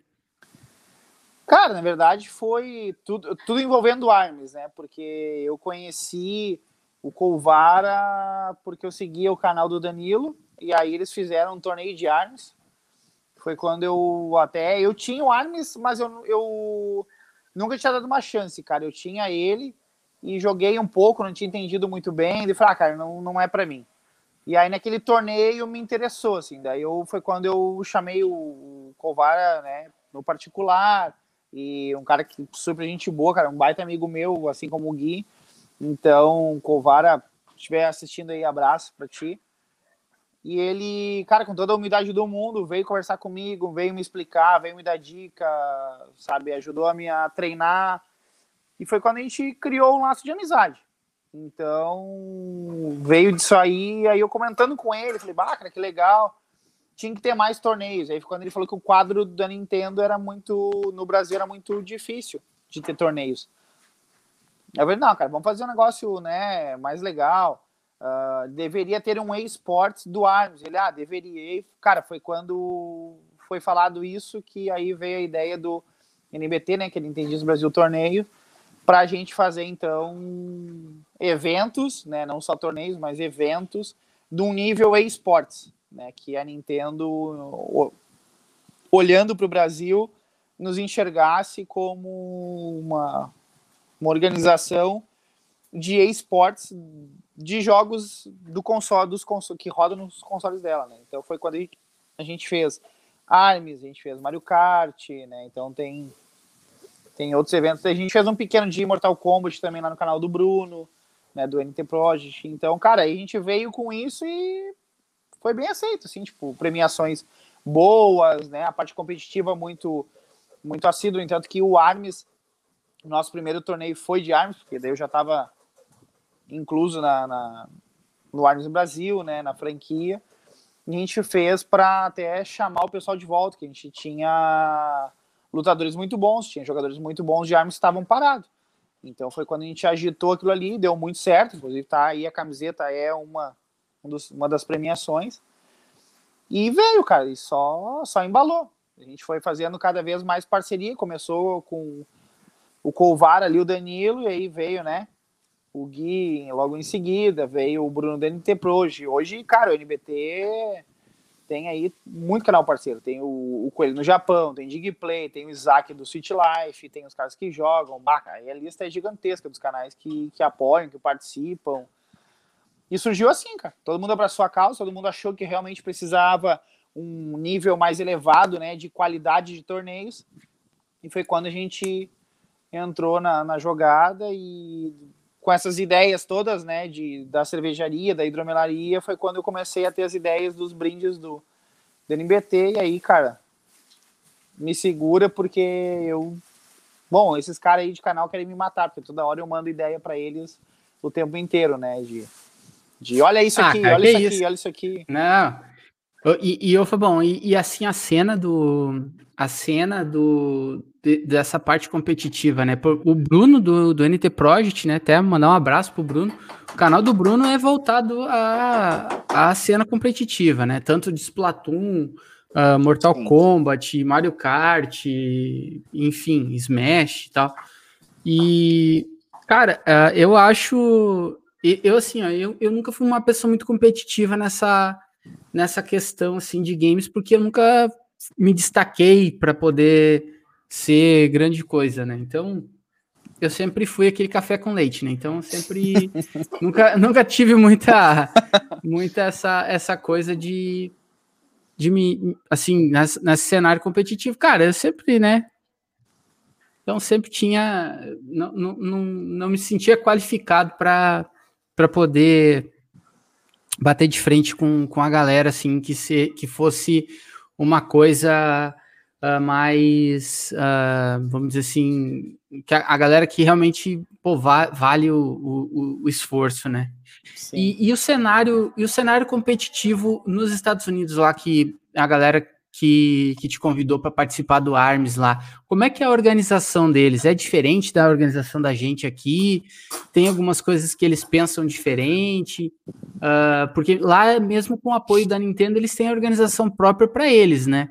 Cara, na verdade foi tudo, tudo envolvendo o ARMS, né? Porque eu conheci o Colvara, porque eu seguia o canal do Danilo, e aí eles fizeram um torneio de armas. Foi quando eu até. Eu tinha o Armes, mas eu, eu nunca tinha dado uma chance, cara. Eu tinha ele e joguei um pouco, não tinha entendido muito bem. E falei, ah, cara, não, não é para mim. E aí naquele torneio me interessou, assim. Daí eu, foi quando eu chamei o Colvara, né, no particular. E um cara que super gente boa, cara, um baita amigo meu, assim como o Gui. Então, Covara, se estiver assistindo aí, abraço para ti. E ele, cara, com toda a humildade do mundo, veio conversar comigo, veio me explicar, veio me dar dica, sabe? Ajudou a me a treinar. E foi quando a gente criou um laço de amizade. Então, veio disso aí, aí eu comentando com ele, falei, bah, cara, que legal. Tinha que ter mais torneios. Aí quando ele falou que o quadro da Nintendo era muito, no Brasil era muito difícil de ter torneios. Eu falei, não, cara, vamos fazer um negócio né, mais legal. Uh, deveria ter um esportes do Arms. Ele, ah, deveria. E, cara, foi quando foi falado isso que aí veio a ideia do NBT, né, que ele entendia o Brasil Torneio, para a gente fazer, então, eventos, né, não só torneios, mas eventos de um nível esportes, né, que a Nintendo, olhando para o Brasil, nos enxergasse como uma, uma organização de esportes de jogos do console, dos console, que rodam nos consoles dela, né? Então foi quando a gente fez Arms, a gente fez Mario Kart, né? Então tem tem outros eventos. A gente fez um pequeno de Mortal Kombat também lá no canal do Bruno, né, do NT Project. Então, cara, aí a gente veio com isso e foi bem aceito, assim, tipo, premiações boas, né? A parte competitiva muito muito assídua, entanto que o Arms nosso primeiro torneio foi de Arms, porque daí eu já estava incluso na, na, no Arms Brasil, né, na franquia. E a gente fez para até chamar o pessoal de volta, que a gente tinha lutadores muito bons, tinha jogadores muito bons de Arms que estavam parados. Então foi quando a gente agitou aquilo ali, deu muito certo. Inclusive tá aí a camiseta é uma, um dos, uma das premiações. E veio, cara, e só, só embalou. A gente foi fazendo cada vez mais parceria, começou com o Colvar ali, o Danilo, e aí veio, né, o Gui logo em seguida, veio o Bruno do NT Pro. Hoje, cara, o NBT tem aí muito canal parceiro. Tem o, o Coelho no Japão, tem Digplay, tem o Isaac do Switch Life, tem os caras que jogam. Baca, aí a lista é gigantesca dos canais que, que apoiam, que participam. E surgiu assim, cara. Todo mundo abraçou a causa, todo mundo achou que realmente precisava um nível mais elevado, né, de qualidade de torneios. E foi quando a gente entrou na, na jogada e com essas ideias todas, né, de, da cervejaria, da hidromelaria, foi quando eu comecei a ter as ideias dos brindes do, do NBT, e aí, cara, me segura porque eu... Bom, esses caras aí de canal querem me matar, porque toda hora eu mando ideia para eles o tempo inteiro, né, de, de olha isso ah, aqui, cara, olha isso, isso aqui, olha isso aqui. Não, e, e eu falei, bom, e, e, assim a cena do a cena do de, dessa parte competitiva, né? O Bruno do, do NT Project, né? Até mandar um abraço pro Bruno. O canal do Bruno é voltado à, à cena competitiva, né? Tanto de Splatoon, uh, Mortal Sim. Kombat, Mario Kart, enfim, Smash e tal. E, cara, uh, eu acho. Eu, assim, ó, eu, eu nunca fui uma pessoa muito competitiva nessa nessa questão assim de games, porque eu nunca me destaquei para poder ser grande coisa, né? Então, eu sempre fui aquele café com leite, né? Então, sempre nunca, nunca tive muita muita essa essa coisa de de me assim, nesse, cenário competitivo, cara, eu sempre, né? Então, sempre tinha não, não, não, não me sentia qualificado para para poder bater de frente com, com a galera, assim, que, se, que fosse uma coisa uh, mais, uh, vamos dizer assim, que a, a, galera que realmente pô, va vale o, o, o, esforço, né? E, e, o cenário e o cenário competitivo nos Estados Unidos lá que a galera que, que te convidou para participar do ARMS lá. Como é que é a organização deles? É diferente da organização da gente aqui? Tem algumas coisas que eles pensam diferente? Uh, porque lá, mesmo com o apoio da Nintendo, eles têm a organização própria para eles, né?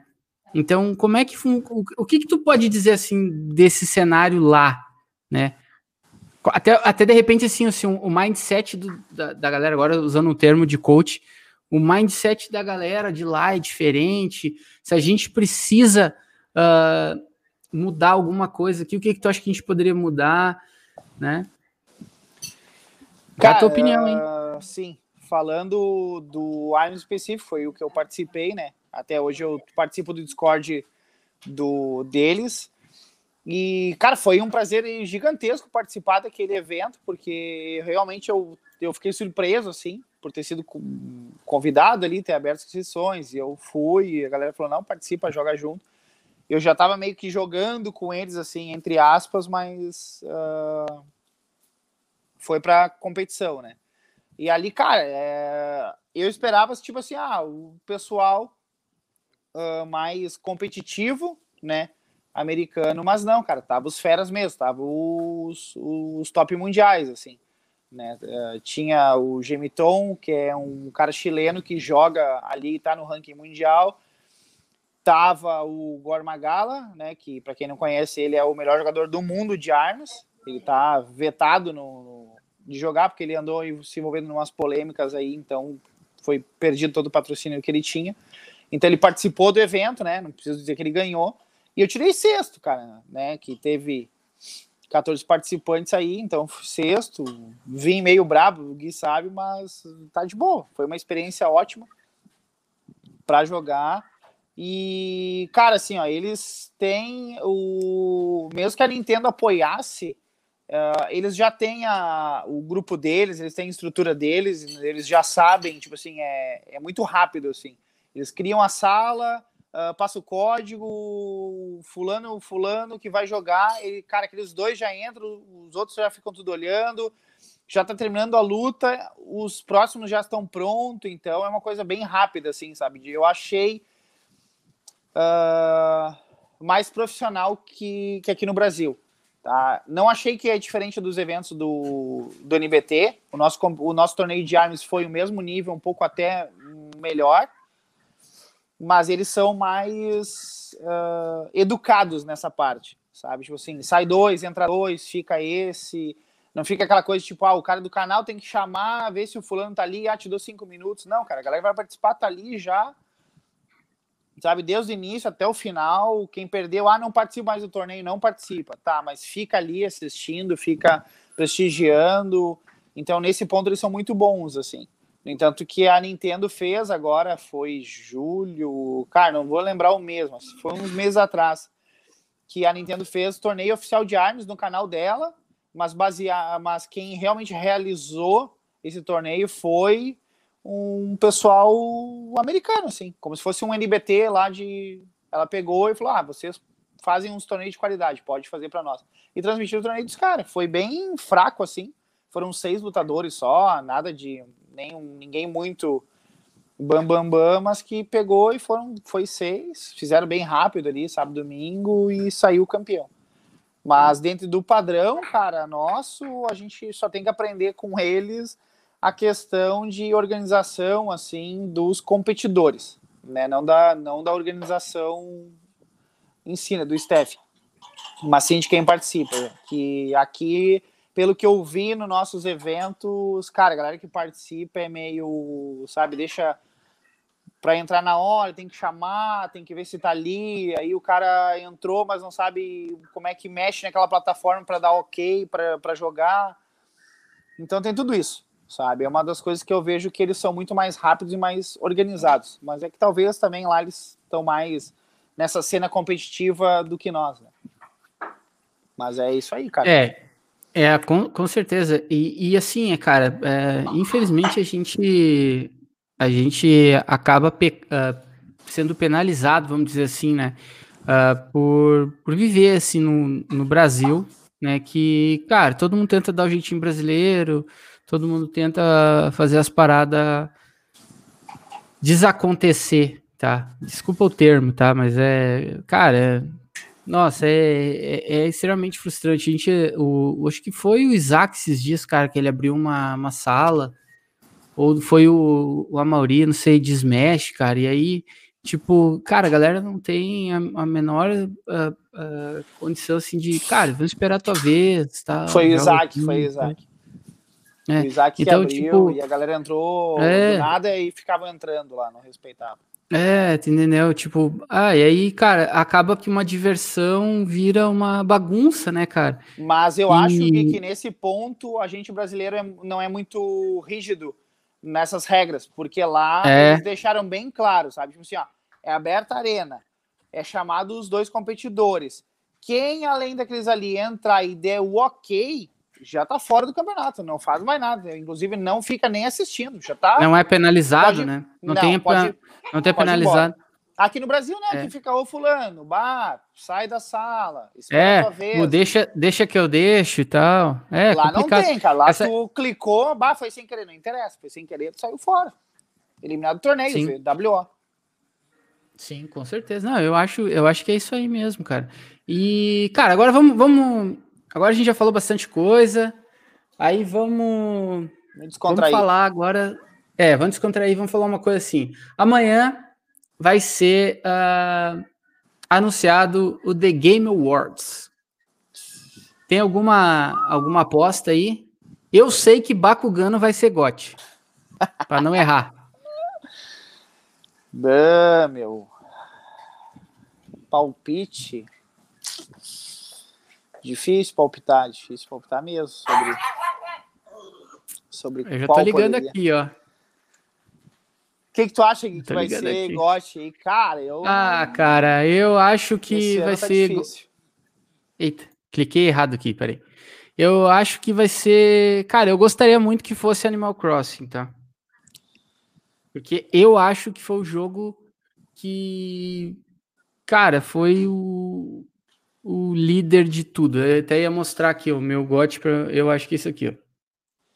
Então, como é que o, o que, que tu pode dizer assim desse cenário lá, né? Até, até de repente, assim, assim o mindset do, da, da galera, agora usando um termo de coach, o mindset da galera de lá é diferente, se a gente precisa uh, mudar alguma coisa aqui, o que, que tu acha que a gente poderia mudar, né? Cara, a tua opinião, hein? Sim, falando do Iron específico, foi o que eu participei, né? Até hoje eu participo do Discord do deles. E, cara, foi um prazer gigantesco participar daquele evento, porque realmente eu, eu fiquei surpreso, assim, por ter sido convidado ali, ter aberto as sessões, e eu fui, e a galera falou, não, participa, joga junto. Eu já tava meio que jogando com eles, assim, entre aspas, mas uh, foi pra competição, né? E ali, cara, é, eu esperava, tipo assim, ah, o pessoal uh, mais competitivo, né, americano, mas não, cara, tava os feras mesmo, tava os, os top mundiais, assim. Né? Uh, tinha o Gemiton, que é um cara chileno que joga ali, está no ranking mundial. Tava o Gormagala, né, que para quem não conhece, ele é o melhor jogador do mundo de armas. Ele está vetado no, no, de jogar porque ele andou se envolvendo em umas polêmicas aí, então foi perdido todo o patrocínio que ele tinha. Então ele participou do evento, né? Não preciso dizer que ele ganhou. E eu tirei sexto, cara, né? Que teve 14 participantes aí, então sexto, vim meio brabo, o Gui sabe, mas tá de boa. Foi uma experiência ótima para jogar. E, cara, assim, ó, eles têm o. Mesmo que a Nintendo apoiasse, uh, eles já têm a, o grupo deles, eles têm a estrutura deles, eles já sabem, tipo assim, é, é muito rápido, assim. Eles criam a sala, uh, passa o código, fulano, fulano que vai jogar, ele, cara, aqueles dois já entram, os outros já ficam tudo olhando, já tá terminando a luta, os próximos já estão prontos, então é uma coisa bem rápida, assim, sabe? Eu achei uh, mais profissional que, que aqui no Brasil. Tá? Não achei que é diferente dos eventos do, do NBT. O nosso, o nosso torneio de armas foi o mesmo nível, um pouco até melhor. Mas eles são mais uh, educados nessa parte, sabe? Tipo assim, sai dois, entra dois, fica esse. Não fica aquela coisa tipo, ah, o cara do canal tem que chamar, ver se o fulano tá ali, ah, te dou cinco minutos. Não, cara, a galera vai participar tá ali já, sabe, desde o início até o final. Quem perdeu, ah, não participa mais do torneio, não participa. Tá, mas fica ali assistindo, fica prestigiando. Então, nesse ponto, eles são muito bons, assim. No entanto, que a Nintendo fez agora foi julho, cara, não vou lembrar o mesmo, foi uns meses atrás, que a Nintendo fez torneio oficial de armas no canal dela, mas basear, mas quem realmente realizou esse torneio foi um pessoal americano, assim, como se fosse um NBT lá de. Ela pegou e falou: ah, vocês fazem uns torneios de qualidade, pode fazer para nós. E transmitiu o torneio dos caras. Foi bem fraco, assim. Foram seis lutadores só, nada de. Nem, ninguém muito bam bam bam, mas que pegou e foram foi seis, fizeram bem rápido ali, sábado domingo e saiu campeão. Mas dentro do padrão, cara, nosso, a gente só tem que aprender com eles a questão de organização assim dos competidores, né? Não da não da organização em si, né? do staff, mas sim de quem participa. Que aqui, pelo que eu vi nos nossos eventos, cara, a galera que participa é meio, sabe, deixa para entrar na hora, tem que chamar, tem que ver se tá ali. Aí o cara entrou, mas não sabe como é que mexe naquela plataforma para dar ok para jogar. Então tem tudo isso, sabe? É uma das coisas que eu vejo que eles são muito mais rápidos e mais organizados. Mas é que talvez também lá eles estão mais nessa cena competitiva do que nós, né? Mas é isso aí, cara. É, é com, com certeza. E, e assim, é, cara, é, infelizmente a gente a gente acaba pe uh, sendo penalizado, vamos dizer assim, né? Uh, por, por viver assim no, no Brasil, né? Que, cara, todo mundo tenta dar o jeitinho brasileiro, todo mundo tenta fazer as paradas desacontecer, tá? Desculpa o termo, tá? Mas é, cara, é, nossa, é, é, é, extremamente frustrante. A gente, o, acho que foi o Isaac esses dias, cara, que ele abriu uma, uma sala ou foi o, o Amauri, não sei, de Smash, cara, e aí, tipo, cara, a galera não tem a, a menor uh, uh, condição, assim, de, cara, vamos esperar a tua vez, tá? Foi o Isaac, aqui, foi o Isaac. É. O Isaac então, abriu tipo, e a galera entrou é, do nada e ficava entrando lá, não respeitava. É, entendeu? Tipo, ah, e aí, cara, acaba que uma diversão vira uma bagunça, né, cara? Mas eu e... acho que, que, nesse ponto a gente brasileiro é, não é muito rígido nessas regras, porque lá é. eles deixaram bem claro, sabe? Tipo assim, ó, é aberta a arena, é chamado os dois competidores. Quem, além daqueles ali, entrar e der o ok, já tá fora do campeonato, não faz mais nada. Inclusive, não fica nem assistindo, já tá. Não é penalizado, pode... né? Não, não tem, pode... não tem penalizado. Aqui no Brasil, né? É. Que fica o fulano, bah, sai da sala, é, vez. Deixa, deixa que eu deixo e tal. É, lá complicado. não tem, cara. Lá Essa... tu clicou, bah, foi sem querer, não interessa. Foi sem querer, tu saiu fora. Eliminado do torneio, Sim. WO. Sim, com certeza. Não, eu acho, eu acho que é isso aí mesmo, cara. E, cara, agora vamos, vamos. Agora a gente já falou bastante coisa. Aí vamos. Vamos falar agora. É, vamos descontrair, vamos falar uma coisa assim. Amanhã vai ser uh, anunciado o The Game Awards. Tem alguma, alguma aposta aí? Eu sei que Bakugano vai ser gote, para não errar. Não, meu. Palpite. Difícil palpitar, difícil palpitar mesmo sobre. sobre Eu já tô ligando poderia. aqui, ó. O que, que tu acha que, vai ser aqui. GOT Cara, eu. Ah, cara, eu acho que vai tá ser. Difícil. Eita, cliquei errado aqui, peraí. Eu acho que vai ser. Cara, eu gostaria muito que fosse Animal Crossing, tá? Porque eu acho que foi o jogo que. Cara, foi o, o líder de tudo. Eu até ia mostrar aqui o meu GOT, pra... eu acho que é isso aqui, ó.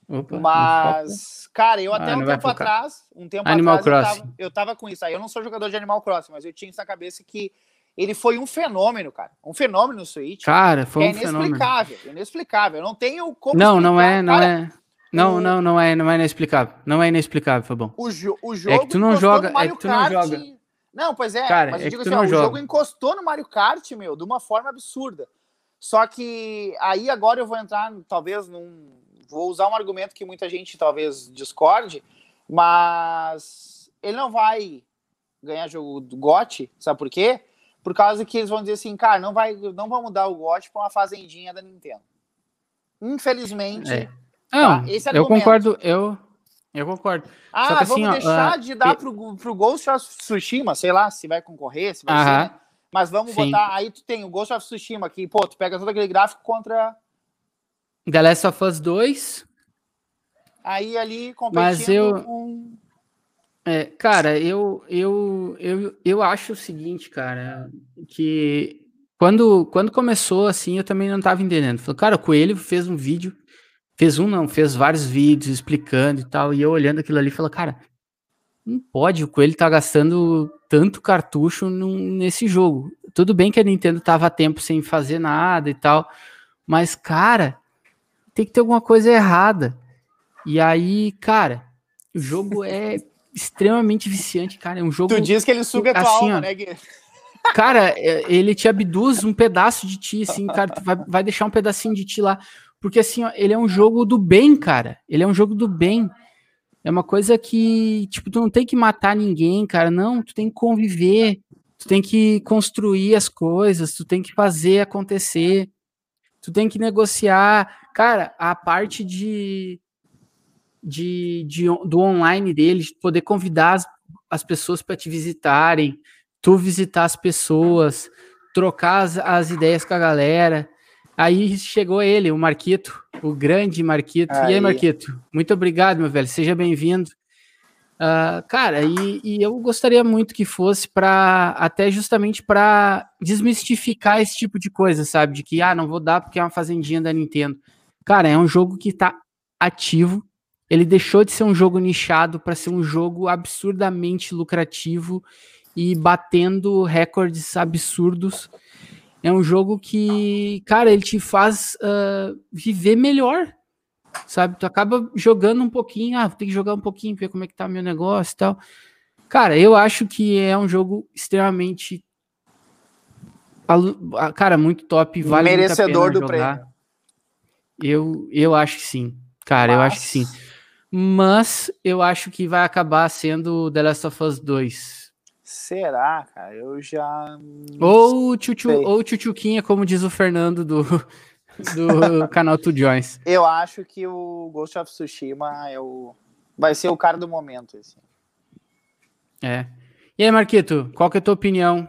Opa, mas, cara, eu até ah, um tempo atrás, um tempo Animal atrás, eu tava, eu tava, com isso aí. Eu não sou jogador de Animal Crossing, mas eu tinha isso na cabeça que ele foi um fenômeno, cara. Um fenômeno no Switch. Cara, foi um é inexplicável, fenômeno. inexplicável. Eu não tenho como Não, não é, não cara, é. Não, o... não, não é, não é inexplicável. Não é inexplicável, foi bom. O, jo o jogo é que tu não joga, é que tu não joga. Não, pois é, Cara, mas é eu digo que assim, ó, o jogo encostou no Mario Kart, meu, de uma forma absurda. Só que aí agora eu vou entrar, talvez, num. Vou usar um argumento que muita gente talvez discorde, mas ele não vai ganhar jogo do GOT, sabe por quê? Por causa que eles vão dizer assim, cara, não, vai, não vamos mudar o GOT para uma fazendinha da Nintendo. Infelizmente. É. Não, esse eu concordo, eu, eu concordo. Ah, Só que vamos assim, ó, deixar ah, de dar e- pro, pro Ghost of Tsushima, sei lá, se vai concorrer, se vai ser, né? Mas vamos Sim. botar. Aí tu tem o Ghost of Tsushima aqui, pô, tu pega todo aquele gráfico contra. The Last of Us 2, Aí ali competindo Mas eu- com. É, cara, eu, eu, eu, eu acho o seguinte, cara, que quando, quando começou assim, eu também não tava entendendo. Falei, cara, o Coelho fez um vídeo, fez um não, fez vários vídeos explicando e tal, e eu olhando aquilo ali, falei, cara, não pode, o Coelho tá gastando tanto cartucho num- nesse jogo. Tudo bem que a Nintendo tava há tempo sem fazer nada e tal, mas, cara, tem que ter alguma coisa errada. E aí, cara, o jogo é extremamente viciante, cara. É um jogo. Tu diz que ele suga a tua assim, alma, ó, né, Gui? Cara, é, ele te abduz um pedaço de ti, assim, cara. Vai, vai deixar um pedacinho de ti lá. Porque, assim, ó, ele é um jogo do bem, cara. Ele é um jogo do bem. É uma coisa que, tipo, tu não tem que matar ninguém, cara. Não, tu tem que conviver. Tu tem que construir as coisas. Tu tem que fazer acontecer. Tu tem que negociar. Cara, a parte de. de, de do online dele, de poder convidar as, as pessoas para te visitarem, tu visitar as pessoas, trocar as, as ideias com a galera. Aí chegou ele, o Marquito, o grande Marquito. E Aí. aí, Marquito? Muito obrigado, meu velho. Seja bem-vindo. Ah, cara, e, e eu gostaria muito que fosse para até justamente para desmistificar esse tipo de coisa, sabe? De que ah, não vou dar porque é uma fazendinha da Nintendo. Cara, é um jogo que tá ativo. Ele deixou de ser um jogo nichado para ser um jogo absurdamente lucrativo e batendo recordes absurdos. É um jogo que, cara, ele te faz ah, viver melhor, sabe? Tu acaba jogando um pouquinho, ah, tem que jogar um pouquinho, ver como é que tá meu negócio e tal. Cara, eu acho que é um jogo extremamente, ah, cara, muito top, vale Merecedor do jogar. prêmio. Eu, eu acho que sim, cara, eu acho que sim. Mas eu acho que vai acabar sendo The Last of Us 2. Será, cara? Eu já. Ou o ou Chuchuquinha, como diz o Fernando do, do canal Two Joins. Eu acho que o Ghost of Tsushima é o... vai ser o cara do momento. Assim. É. E aí, Marquito, qual que é a tua opinião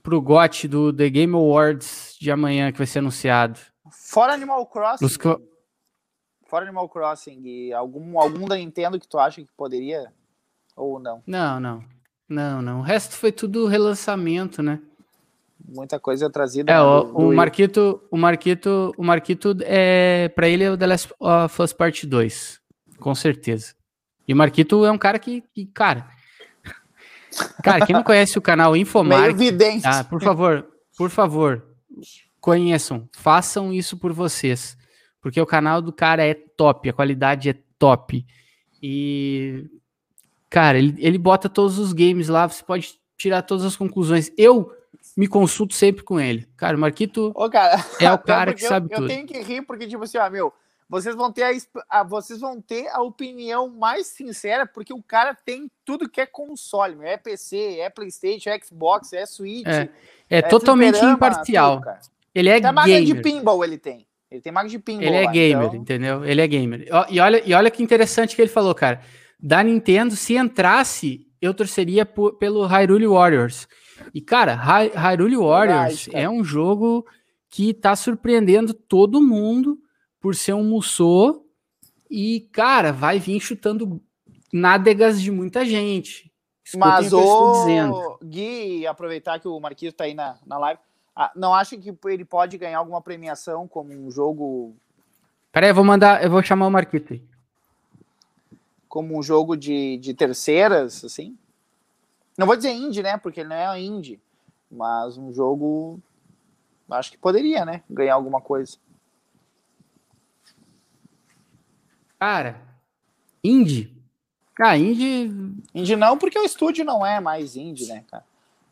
pro GOT do The Game Awards de amanhã que vai ser anunciado? Fora Animal Crossing. Os Fora Animal Crossing, algum, algum da Nintendo que tu acha que poderia ou não? Não, não. Não, não. O resto foi tudo relançamento, né? Muita coisa trazida. É, o, do- o Marquito, o Marquito, o Marquito é para ele é o The Last of Us Part 2, com certeza. E o Marquito é um cara que, que, cara, cara, quem não conhece o canal Infomark, ah, por favor, por favor, conheçam, façam isso por vocês, porque o canal do cara é top, a qualidade é top. E cara, ele, ele bota todos os games lá, você pode tirar todas as conclusões. Eu me consulto sempre com ele. Cara, o Marquito Ô, cara, é o cara que eu- sabe eu, tudo. tenho que rir porque, tipo assim, ó, meu, vocês vão ter a, a- vocês vão ter a opinião mais sincera, porque o cara tem tudo que é console, meu. É PC, é Playstation, é Xbox, é Switch. É, É totalmente fliperama, imparcial. tudo. Ele é Até máquina de gamer. pinball ele tem. Ele tem máquina de pinball Ele é lá, gamer, então- entendeu? Ele é gamer. E olha, e olha que interessante que ele falou, cara. Da Nintendo, se entrasse, eu torceria por- pelo Hyrule Warriors. E, cara, Hy- Hyrule Warriors é um jogo que tá surpreendendo todo mundo por ser um Musou. E, cara, vai vir chutando nádegas de muita gente. Escutem Mas o dizendo. Gui, aproveitar que o Marquinhos tá aí na, na live, ah, não acha que ele pode ganhar alguma premiação como um jogo Peraí, eu vou mandar, eu vou chamar o Marquito aí. Como um jogo de, de terceiras, assim? Não vou dizer indie, né? Porque ele não é indie. Mas um jogo. Acho que poderia, né? Ganhar alguma coisa. Cara, indie. Ah, indie. Indie não, porque o estúdio não é mais indie, né, cara?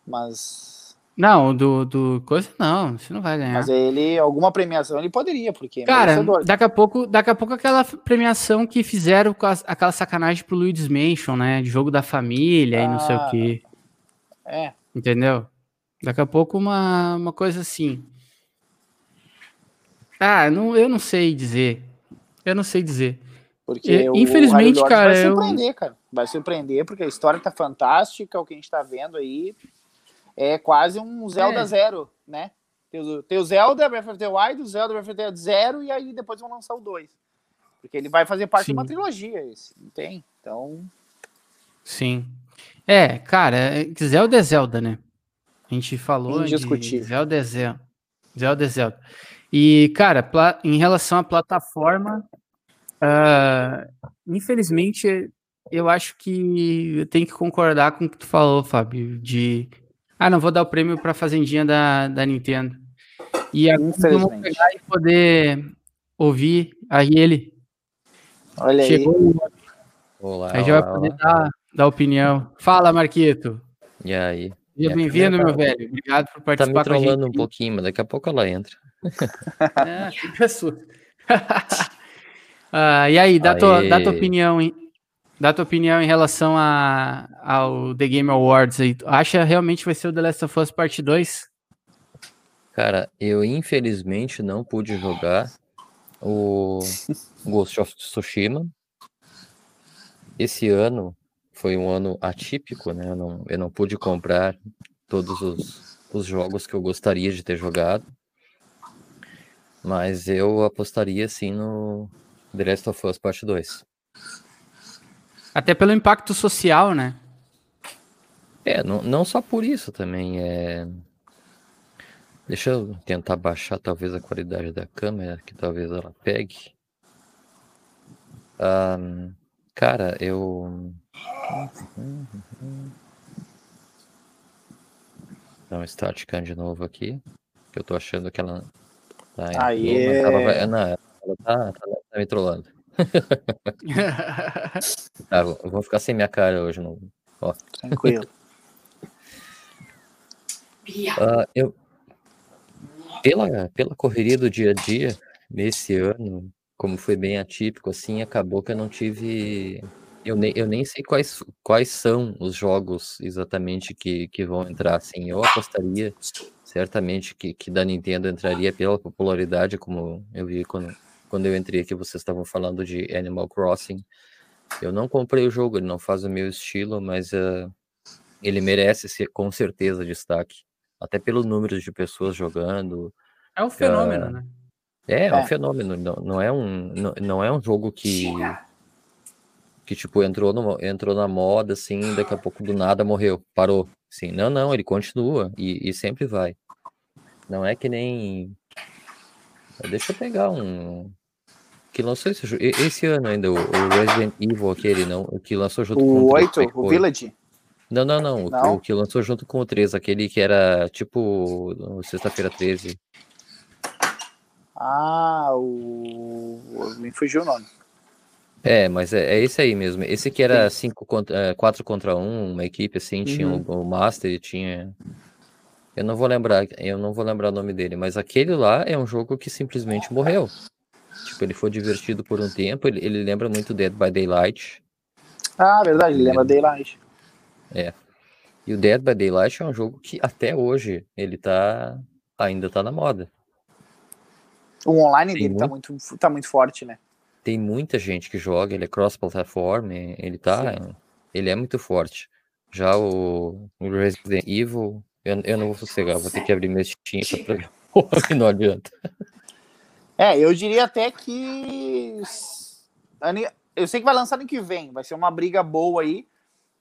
Mas. Não, do, do coisa não, você não vai ganhar. Mas ele, alguma premiação ele poderia, porque. é Cara, merecedor. daqui a pouco, daqui a pouco aquela premiação que fizeram com as- aquela sacanagem pro Luigi's Mansion, né? De jogo da família e não sei o Ah. quê. É. Entendeu? Daqui a pouco uma, uma coisa assim. Ah, não, eu não sei dizer. Eu não sei dizer. Porque E, o infelizmente, Lords cara, vai eu- surpreender, cara. Vai surpreender, porque a história tá fantástica, o que a gente tá vendo aí é quase um Zelda É. zero, né? Tem o, tem o Zelda, Breath of the Wild, o Zelda, Breath of the Wild zero, e aí depois vão lançar o 2. Porque ele vai fazer parte de uma Sim. trilogia, esse, não tem? Então, Sim. É, cara, é- Zelda é Zelda, né? A gente falou de Indiscutível. Zelda é Zelda. Zelda é Zelda. E, cara, em relação à plataforma, ah, infelizmente, eu acho que eu tenho que concordar com o que tu falou, Fábio, de... Ah, não vou dar o prêmio pra Fazendinha da, da Nintendo. E agora vamos pegar e poder ouvir aí ele. Olha aí. Chegou, o- Olá, aí já vai olá, poder olá. dar, dar opinião. Fala, Marquito. E aí? Seja bem-vindo, meu velho. Obrigado por Tá me participar com a gente. trollando um pouquinho, mas daqui a pouco ela entra. É, fica sua. Ah, e aí, dá tua, dá tua opinião, em, dá tua opinião em relação a, ao The Game Awards aí. Acha realmente vai ser o The Last of Us Parte 2? Cara, eu infelizmente não pude jogar o Ghost of Tsushima. Esse ano foi um ano atípico, né? Eu não, eu não pude comprar todos os, os jogos que eu gostaria de ter jogado. Mas eu apostaria sim no The Last of Us Parte 2. Até pelo impacto social, né? É, não, não só por isso também. É... Deixa eu tentar baixar talvez a qualidade da câmera, que talvez ela pegue. Ahn, cara, eu. Dá um start scan de novo aqui. Que eu tô achando que ela. Tá, Aê. ela vai- Não, ela tá, tá, tá me trollando. Tá, vou- eu vou ficar sem minha cara hoje. Não... Tranquilo. Ah, eu, pela, pela correria do dia a dia, nesse ano, como foi bem atípico, assim, acabou que eu não tive. Eu nem, eu nem sei quais, quais são os jogos exatamente que, que vão entrar, assim. Eu apostaria, certamente, que, que da Nintendo entraria pela popularidade, como eu vi quando, quando eu entrei aqui, vocês estavam falando de Animal Crossing. Eu não comprei o jogo, ele não faz o meu estilo, mas ah, ele merece ser, com certeza destaque. Até pelo número de pessoas jogando. É um fenômeno, né? É, é um É. fenômeno. Não, não é um, não, não é um jogo que que tipo entrou no, entrou na moda assim, daqui a pouco do nada morreu, parou. Sim, não, não, ele continua e, e sempre vai. Não é que nem Deixa eu pegar um que lançou esse, esse ano ainda o, o Resident Evil aquele não, o que lançou junto com O o 3, 8, como é que o? Village. Não, não, não, o- Não? o que lançou junto com o 3, aquele que era tipo o sexta-feira 13. Ah, o. Me fugiu o nome. É, mas é, é esse aí mesmo. Esse que era contra, é, quatro contra um, uma equipe assim, tinha o, o Master e tinha. Eu não vou lembrar, eu não vou lembrar o nome dele, mas aquele lá é um jogo que simplesmente morreu. Tipo, ele foi divertido por um tempo, ele, ele lembra muito Dead by Daylight. Ah, verdade, ele lembra Daylight. E o Dead by Daylight é um jogo que até hoje ele tá ainda tá na moda. O online Tem dele tá muito, tá muito forte, né? Tem muita gente que joga, ele é cross-platform, ele tá, ele é muito forte. Já o, o Resident Evil, eu, eu não vou sossegar, vou ter que abrir meu Steam só pra ver. Não adianta. É, eu diria até que. Eu sei que vai lançar ano que vem, vai ser uma briga boa aí,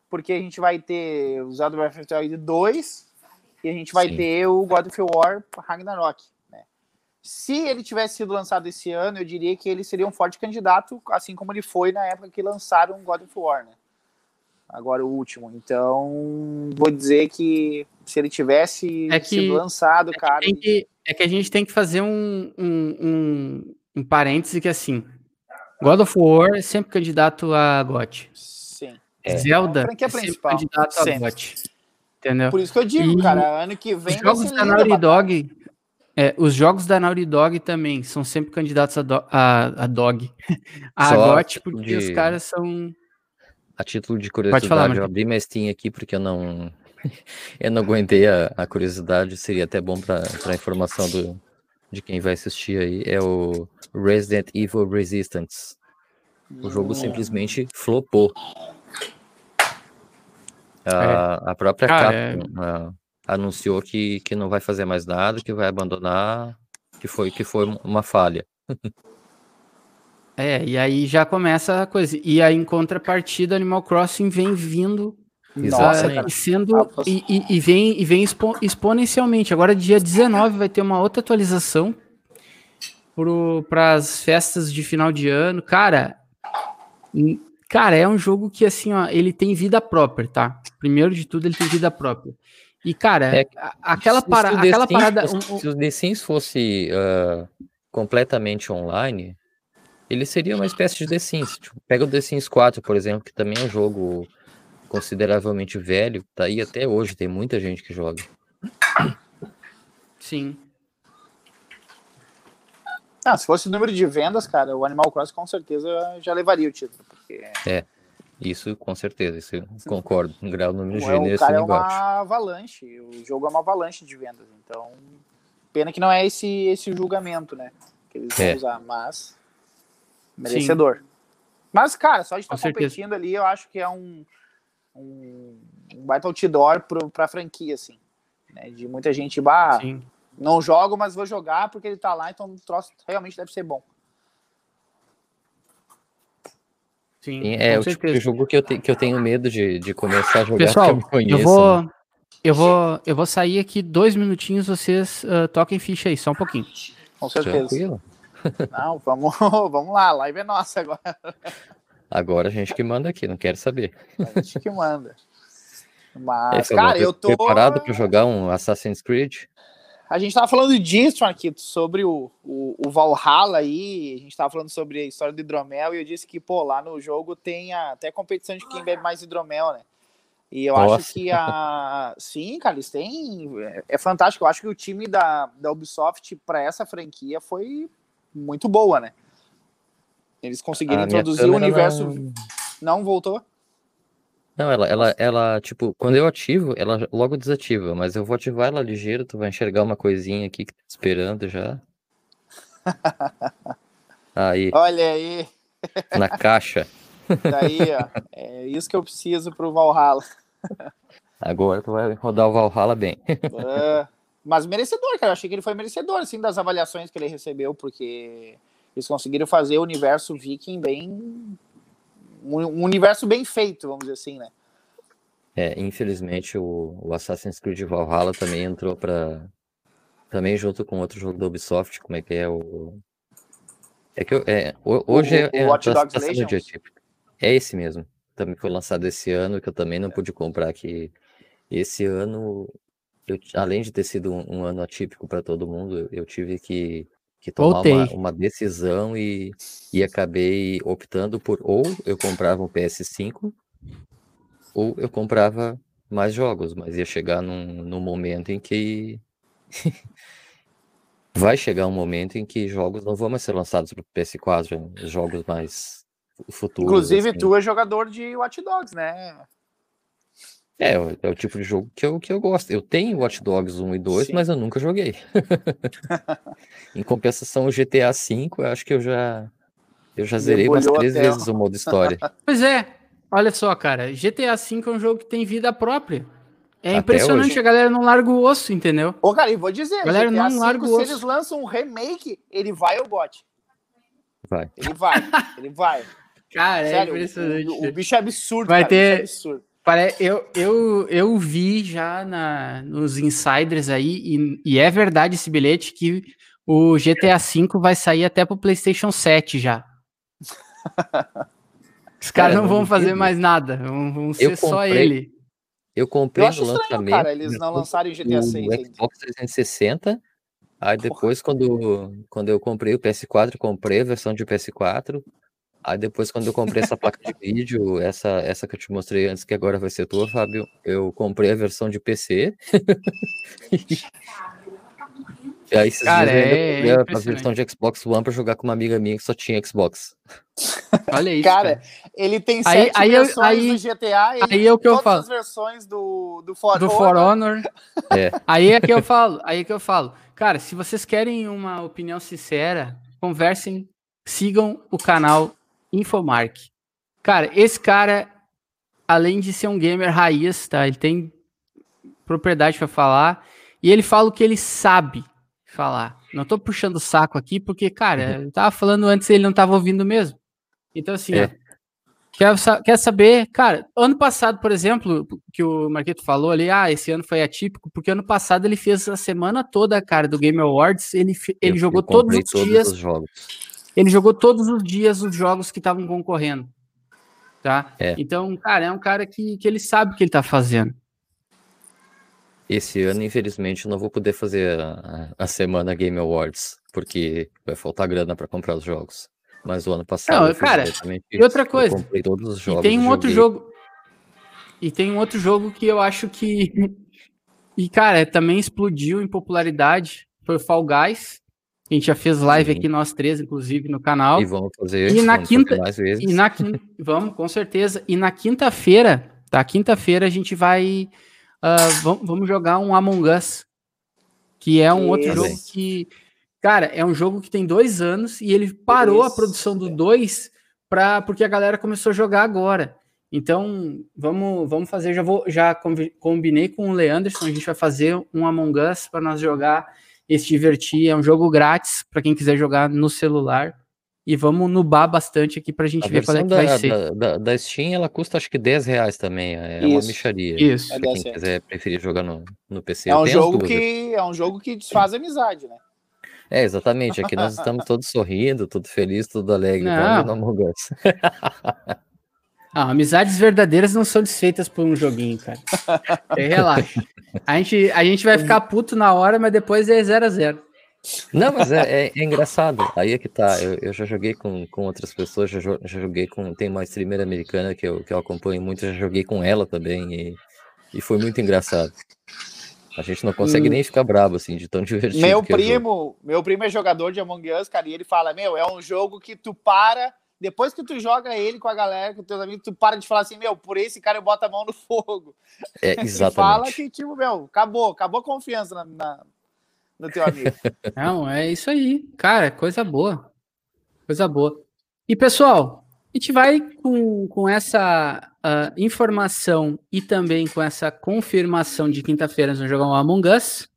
porque a gente vai ter usado o Wild 2 e a gente vai Sim. ter o God of War Ragnarok. Né? Se ele tivesse sido lançado esse ano, eu diria que ele seria um forte candidato, assim como ele foi na época que lançaram o God of War, né? Agora o último. Então, vou dizer que se ele tivesse É que- sido lançado, É que, cara. tem que- é que a gente tem que fazer um, um, um, um parêntese que assim, God of War é sempre candidato a GOT. Sim. É. Zelda franquia é sempre principal, candidato a. GOT. Entendeu? Por isso que eu digo, E cara, ano que Os vem vai jogos da Naughty. Dog, é, os jogos da Naughty Dog também são sempre candidatos a, do- a, a Dog. A GOT, porque de- os caras são. A título de falar, curiosidade, eu Marquinhos. abri minha Steam aqui porque eu não eu não aguentei a, a curiosidade, seria até bom para a informação do, de quem vai assistir aí, é o Resident Evil Resistance. O jogo simplesmente flopou. A, a própria Cara, é- Capcom ah, anunciou que, que não vai fazer mais nada, que vai abandonar, que foi, que foi uma falha. É, e aí já começa a coisa. E aí, em contrapartida, Animal Crossing vem vindo Nossa, ah, cara. e sendo e, e- e vem e vem expo- exponencialmente. Agora dia 19 vai ter uma outra atualização para as festas de final de ano. Cara, cara, é um jogo que assim, ó, ele tem vida própria, tá? Primeiro de tudo, ele tem vida própria. E cara, É, aquela, para, aquela Sims parada fosse- um- um- Se o The Sims fosse ah, completamente online, ele seria uma espécie de The Sims. Tipo, pega o The Sims 4, por exemplo, que também é um jogo consideravelmente velho, tá aí até hoje, tem muita gente que joga. sim. Ah, se fosse o número de vendas, cara, o Animal Crossing com certeza já levaria o título. Porque Isso, com certeza, isso eu concordo. Um grau, número, o, gênero, o cara é assim, igual. uma avalanche. O jogo é uma avalanche de vendas. Então, pena que não é esse, esse julgamento, né? Que eles vão É. usar, mas merecedor. Mas, cara, só de Com estar certeza. competindo ali, eu acho que é um, um, um baita outdoor pro, pra franquia, assim. Né? De muita gente, bah, Sim. não jogo, mas vou jogar porque ele tá lá, então o troço realmente deve ser bom. Sim, Sim, é o tipo certeza. de jogo que eu, te- que eu tenho medo de, de começar a jogar, que eu Pessoal, eu conheço. né? vou, eu vou, eu vou sair aqui dois minutinhos. Vocês ah, toquem ficha aí, só um pouquinho. Com certeza. Tranquilo. Não, vamos, vamos lá, a live é nossa agora. Agora a gente que manda aqui, não quero saber. A gente que manda. Mas, cara, eu tô. preparado para jogar um Assassin's Creed? A gente tava falando disso, Marquito, sobre o, o, o Valhalla aí. A gente tava falando sobre a história do hidromel e eu disse que, pô, lá no jogo tem a- até competição de quem bebe mais hidromel, né? E eu Nossa. acho que a. Sim, cara, eles têm. É, é fantástico. Eu acho que o time da, da Ubisoft para essa franquia foi muito boa, né? Eles conseguiram introduzir o universo. Não... Não voltou? não, ela, ela, ela, tipo, quando eu ativo, ela logo desativa, mas eu vou ativar ela ligeiro, tu vai enxergar uma coisinha aqui que tá esperando já. Aí, Olha aí, na caixa. daí, ó. É isso que eu preciso pro Valhalla. Agora tu vai rodar o Valhalla bem. É, mas merecedor, cara. Eu achei que ele foi merecedor, assim, das avaliações que ele recebeu, porque eles conseguiram fazer o universo viking bem. Um universo bem feito, vamos dizer assim, né? É, infelizmente o, o Assassin's Creed Valhalla também entrou pra. Também junto com outro jogo da Ubisoft, como é que é o. É que eu, é, ho- hoje O- é, é o Watch tá- Dogs tá dia típico. É esse mesmo. Também foi lançado esse ano, que eu também não pude comprar aqui. Esse ano, eu, além de ter sido um, um ano atípico para todo mundo, eu, eu tive que, que tomar uma, uma decisão e, e acabei optando por ou eu comprava um PS5 ou eu comprava mais jogos, mas ia chegar num, num momento em que vai chegar um momento em que jogos não vão mais ser lançados para PS4, jogos mais futuros. Inclusive, assim. tu é jogador de Watch Dogs, né? É, o- é o tipo de jogo que eu, que eu gosto. Eu tenho Watch Dogs 1 e 2, Sim. mas eu nunca joguei. em compensação, o GTA V, eu acho que eu já eu já zerei umas três vezes o modo história. Pois é, olha só, cara, GTA V é um jogo que tem vida própria. É Até impressionante, hoje. a galera não larga o osso, entendeu? Ô, cara, e vou dizer, Galera, GTA não larga o se osso. eles lançam um remake, ele vai ao bote. Vai. Ele vai, ele vai. Cara, Sério, é impressionante. o, o bicho é absurdo, Vai cara, o bicho é ter- absurdo. Pare- Eu, eu, eu vi já na, nos insiders aí, e, e é verdade esse bilhete, que o GTA V vai sair até pro PlayStation 7 já. Os caras Cara, não vão fazer mais nada, vão, vão ser só comprei ele. Eu comprei Eu acho no estranho, lançamento. cara, eles não lançarem o GTA o 6 ainda. Xbox 360. Aí depois, quando, quando eu comprei o PS4, comprei a versão de PS4. Aí depois, quando eu comprei essa placa de vídeo, essa, essa que eu te mostrei antes, que agora vai ser tua, Fábio, eu comprei a versão de PC. e aí, esses Cara, dias eu ainda é comprei a- versão de Xbox One pra jogar com uma amiga minha que só tinha Xbox. Olha isso, Cara, cara. ele tem Aí- sete aí eu- versões aí- do GTA. Ele aí é o que eu todas falo. as versões do, do For Do Honor. For Honor. É. Aí é que eu falo, aí é que eu falo. Cara, se vocês querem uma opinião sincera, conversem, sigam o canal Infomark. Cara, esse cara, além de ser um gamer raiz, tá? Ele tem propriedade pra falar e ele fala o que ele sabe falar. Não tô puxando o saco aqui porque, cara, eu tava falando antes e ele não tava ouvindo mesmo. Então assim, É. Quer, quer saber, cara, ano passado, por exemplo, que o Marquito falou ali, ah, esse ano foi atípico, porque ano passado ele fez a semana toda, cara, do Game Awards, ele, ele Eu- jogou eu todos os todos dias, os jogos. Ele jogou todos os dias os jogos que estavam concorrendo, tá? É. Então, cara, é um cara que, que ele sabe o que ele tá fazendo. Esse ano, infelizmente, eu não vou poder fazer a, a semana Game Awards, porque vai faltar grana pra comprar os jogos. Mas o ano passado Não, cara, e outra coisa, comprei todos os E jogos. tem um outro jogo. E tem um outro jogo que eu acho que. E, cara, também explodiu em popularidade. Foi o Fall Guys. A gente já fez live Sim. aqui, nós três, inclusive, no canal. E vamos fazer. E na quinta- mais vezes. E na Vamos, com certeza. E na quinta-feira, tá? Quinta-feira a gente vai. vam- vamos jogar um Among Us. Que é um outro Isso. jogo que. Cara, é um jogo que tem dois anos e ele parou a Isso. produção do dois pra, porque a galera começou a jogar agora. Então, vamos, vamos fazer. Já, vou, já combinei com o Leanderson, a gente vai fazer um Among Us para nós jogar e se divertir. É um jogo grátis para quem quiser jogar no celular. E vamos nubar bastante aqui pra gente A ver qual é que vai da, ser. da, da, da Steam, ela custa acho que 10 reais também. É uma Isso. micharia. Isso. É Pra quem 10 reais. quiser preferir jogar no, no PC. É um, jogo que, é um jogo que desfaz amizade, né? É, exatamente. Aqui nós estamos todos sorrindo, tudo feliz, tudo alegre. Não. Vamos no Among Us. Ah, amizades verdadeiras não são desfeitas por um joguinho, cara. Aí relaxa. A gente, a gente vai ficar puto na hora, mas depois é 0 a 0 Não, mas é, é- é engraçado. Aí é que tá. Eu, eu já joguei com, com outras pessoas, já, já joguei com. Tem uma streamer americana que eu, que eu acompanho muito, já joguei com ela também. E, e foi muito engraçado. A gente não consegue Hum. nem ficar bravo, assim, de tão divertido. Meu que é primo, meu primo é jogador de Among Us, cara, e ele fala: Meu, é um jogo que tu para, depois que tu joga ele com a galera, com teus amigos, tu para de falar assim: Meu, por esse cara eu boto a mão no fogo. É, E fala exatamente. que, tipo, meu, acabou, acabou a confiança na, na- no teu amigo. Não, é isso aí. Cara, coisa boa. Coisa boa. E, pessoal, a gente vai com, com essa ah, informação e também com essa confirmação de quinta-feira nós vamos jogar um Among Us,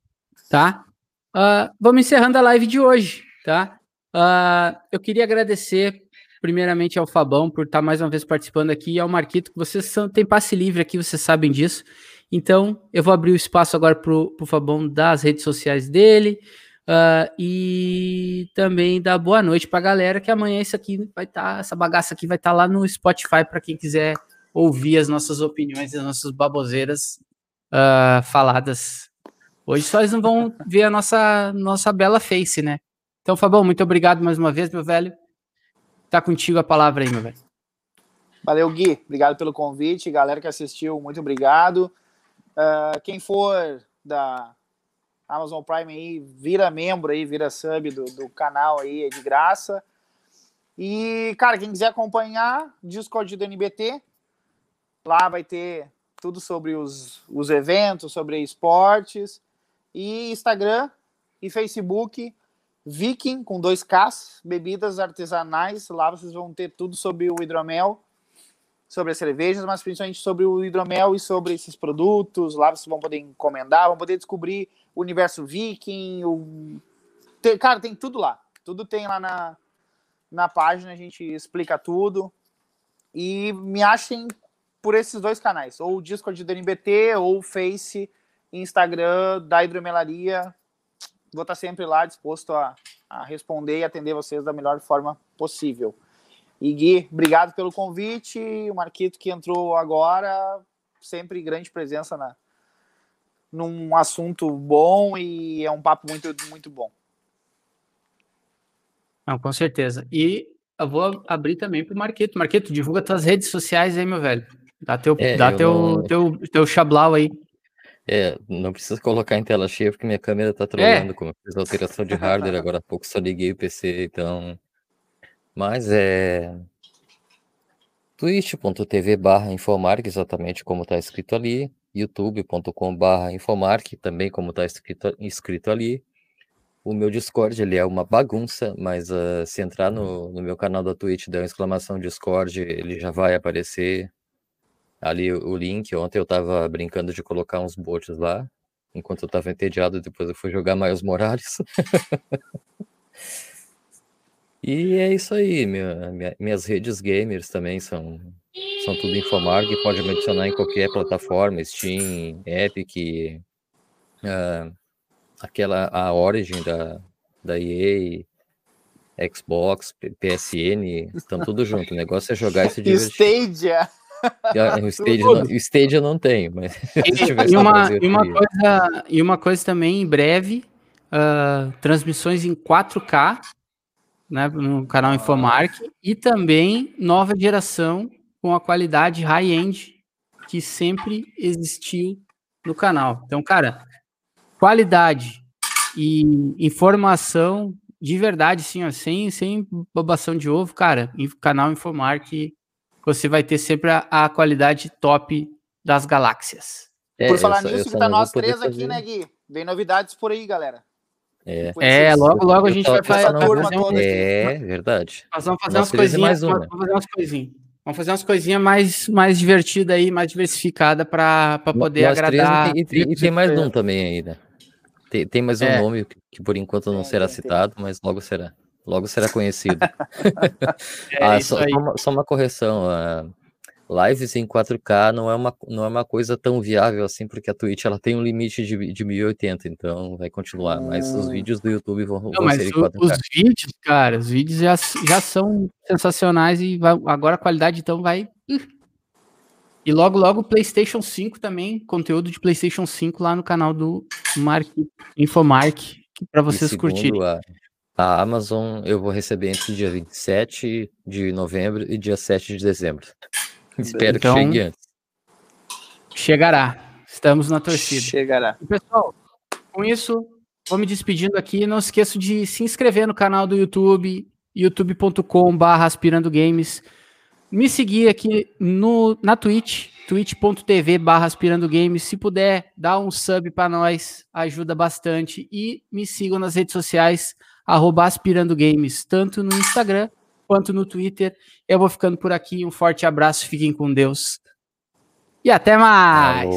tá? Ah, vamos encerrando a live de hoje, tá? Ah, eu queria agradecer primeiramente ao Fabão por estar mais uma vez participando aqui e ao Marquito, que vocês são, têm passe livre aqui, vocês sabem disso. Então, eu vou abrir o espaço agora para o Fabão dar as redes sociais dele, ah, e também dar boa noite pra galera, que amanhã isso aqui vai estar, essa bagaça aqui vai estar lá no Spotify para quem quiser ouvir as nossas opiniões, as nossas baboseiras ah, faladas. Hoje só eles não vão ver a nossa, nossa bela face, né? Então, Fabão, muito obrigado mais uma vez, meu velho. Tá contigo a palavra aí, meu velho. Valeu, Gui. Obrigado pelo convite. Galera que assistiu, muito obrigado. Ah, quem for da Amazon Prime aí, vira membro aí, vira sub do, do canal aí, é de graça. E, cara, quem quiser acompanhar, Discord do NBT, lá vai ter tudo sobre os, os eventos, sobre esportes. E Instagram e Facebook, Viking com dois Ks, bebidas artesanais. Lá vocês vão ter tudo sobre o hidromel sobre as cervejas, mas principalmente sobre o hidromel e sobre esses produtos. Lá vocês vão poder encomendar, vão poder descobrir o universo viking. O... Tem- cara, tem tudo lá. Tudo tem lá na, na página, a gente explica tudo. E me achem por esses dois canais, ou o Discord do NBT, ou o Face, Instagram da Hidromelaria. Vou estar sempre lá disposto a, a responder e atender vocês da melhor forma possível. E Gui, obrigado pelo convite. O Marquito que entrou agora, sempre grande presença na, num assunto bom e é um papo muito, muito bom. Não, com certeza. E eu vou abrir também pro Marqueto. Marqueto, divulga tuas redes sociais aí, meu velho. Dá teu, É, dá eu teu, não- teu, teu chablau aí. É, não precisa colocar em tela cheia porque minha câmera tá trolando, como eu fiz alteração de hardware, agora há pouco só liguei o PC, então. Mas é. twitch.tv barra Infomark, exatamente como tá escrito ali. youtube.com barra Infomark, também como tá escrito, escrito ali. O meu Discord, ele é uma bagunça, mas ah, se entrar no, no meu canal da Twitch, der uma exclamação Discord, ele já vai aparecer ali o link. Ontem eu tava brincando de colocar uns bots lá, enquanto eu tava entediado, depois eu fui jogar Miles Morales. E é isso aí, minha- minha- minhas redes gamers também são, são tudo Infomark, pode me adicionar em qualquer plataforma, Steam, Epic, ah, aquela, a Origin da, da EA, Xbox, PSN, estão tudo junto, o negócio é jogar e se divertir. Stadia. O não, o Stadia eu não tenho, mas E uma, e, uma coisa, e uma coisa também, em breve, ah, transmissões em 4K, né, no canal Infomark, e também nova geração com a qualidade high-end que sempre existiu no canal. Então, cara, qualidade e informação de verdade, sim, ó, sem, sem bobação de ovo, cara, em canal Infomark, você vai ter sempre a, a qualidade top das galáxias. É, Por falar só- nisso, que tá nós três aqui, fazer- né, Gui? Vem novidades por aí, galera. É. É, logo, logo a gente vai fazer, fazer um, toda aqui. É, verdade. nós vamos fazer umas três coisinhas, mais uma. vamos fazer umas coisinhas. Vamos fazer umas coisinhas mais, mais divertidas aí, mais diversificadas para poder Nós três agradar. e tem, e tem- e tem mais um também aí, né? Tem, tem mais um É. nome que, que por enquanto não Tem, será citado, mas logo será. Logo será conhecido. É Ah, isso só, aí. só uma, só uma correção. ah, lives em 4K não é, uma, não é uma coisa tão viável assim, porque a Twitch ela tem um limite de, de 1080, então vai continuar. Mas os Hum. vídeos do YouTube vão, Não, vão mas ser em o- 4K. os vídeos, cara, os vídeos já, já são sensacionais e vai- agora a qualidade então vai. E logo, logo PlayStation 5 também, conteúdo de PlayStation 5 lá no canal do Mark, Infomark, para vocês curtirem. A, a Amazon, eu vou receber entre dia 27 de novembro e dia 7 de dezembro. Espero Então, que chegue antes. Chegará. Estamos na torcida. Chegará. E, Pessoal, com isso, vou me despedindo aqui. Não esqueça de se inscrever no canal do YouTube, youtube.com.br aspirando games. Me seguir aqui no, na Twitch, twitch.tv barra aspirando games. Se puder, dá um sub para nós, ajuda bastante. E me sigam nas redes sociais, arroba aspirando games, tanto no Instagram quanto no Twitter. Eu vou ficando por aqui. Um forte abraço, fiquem com Deus. E até mais!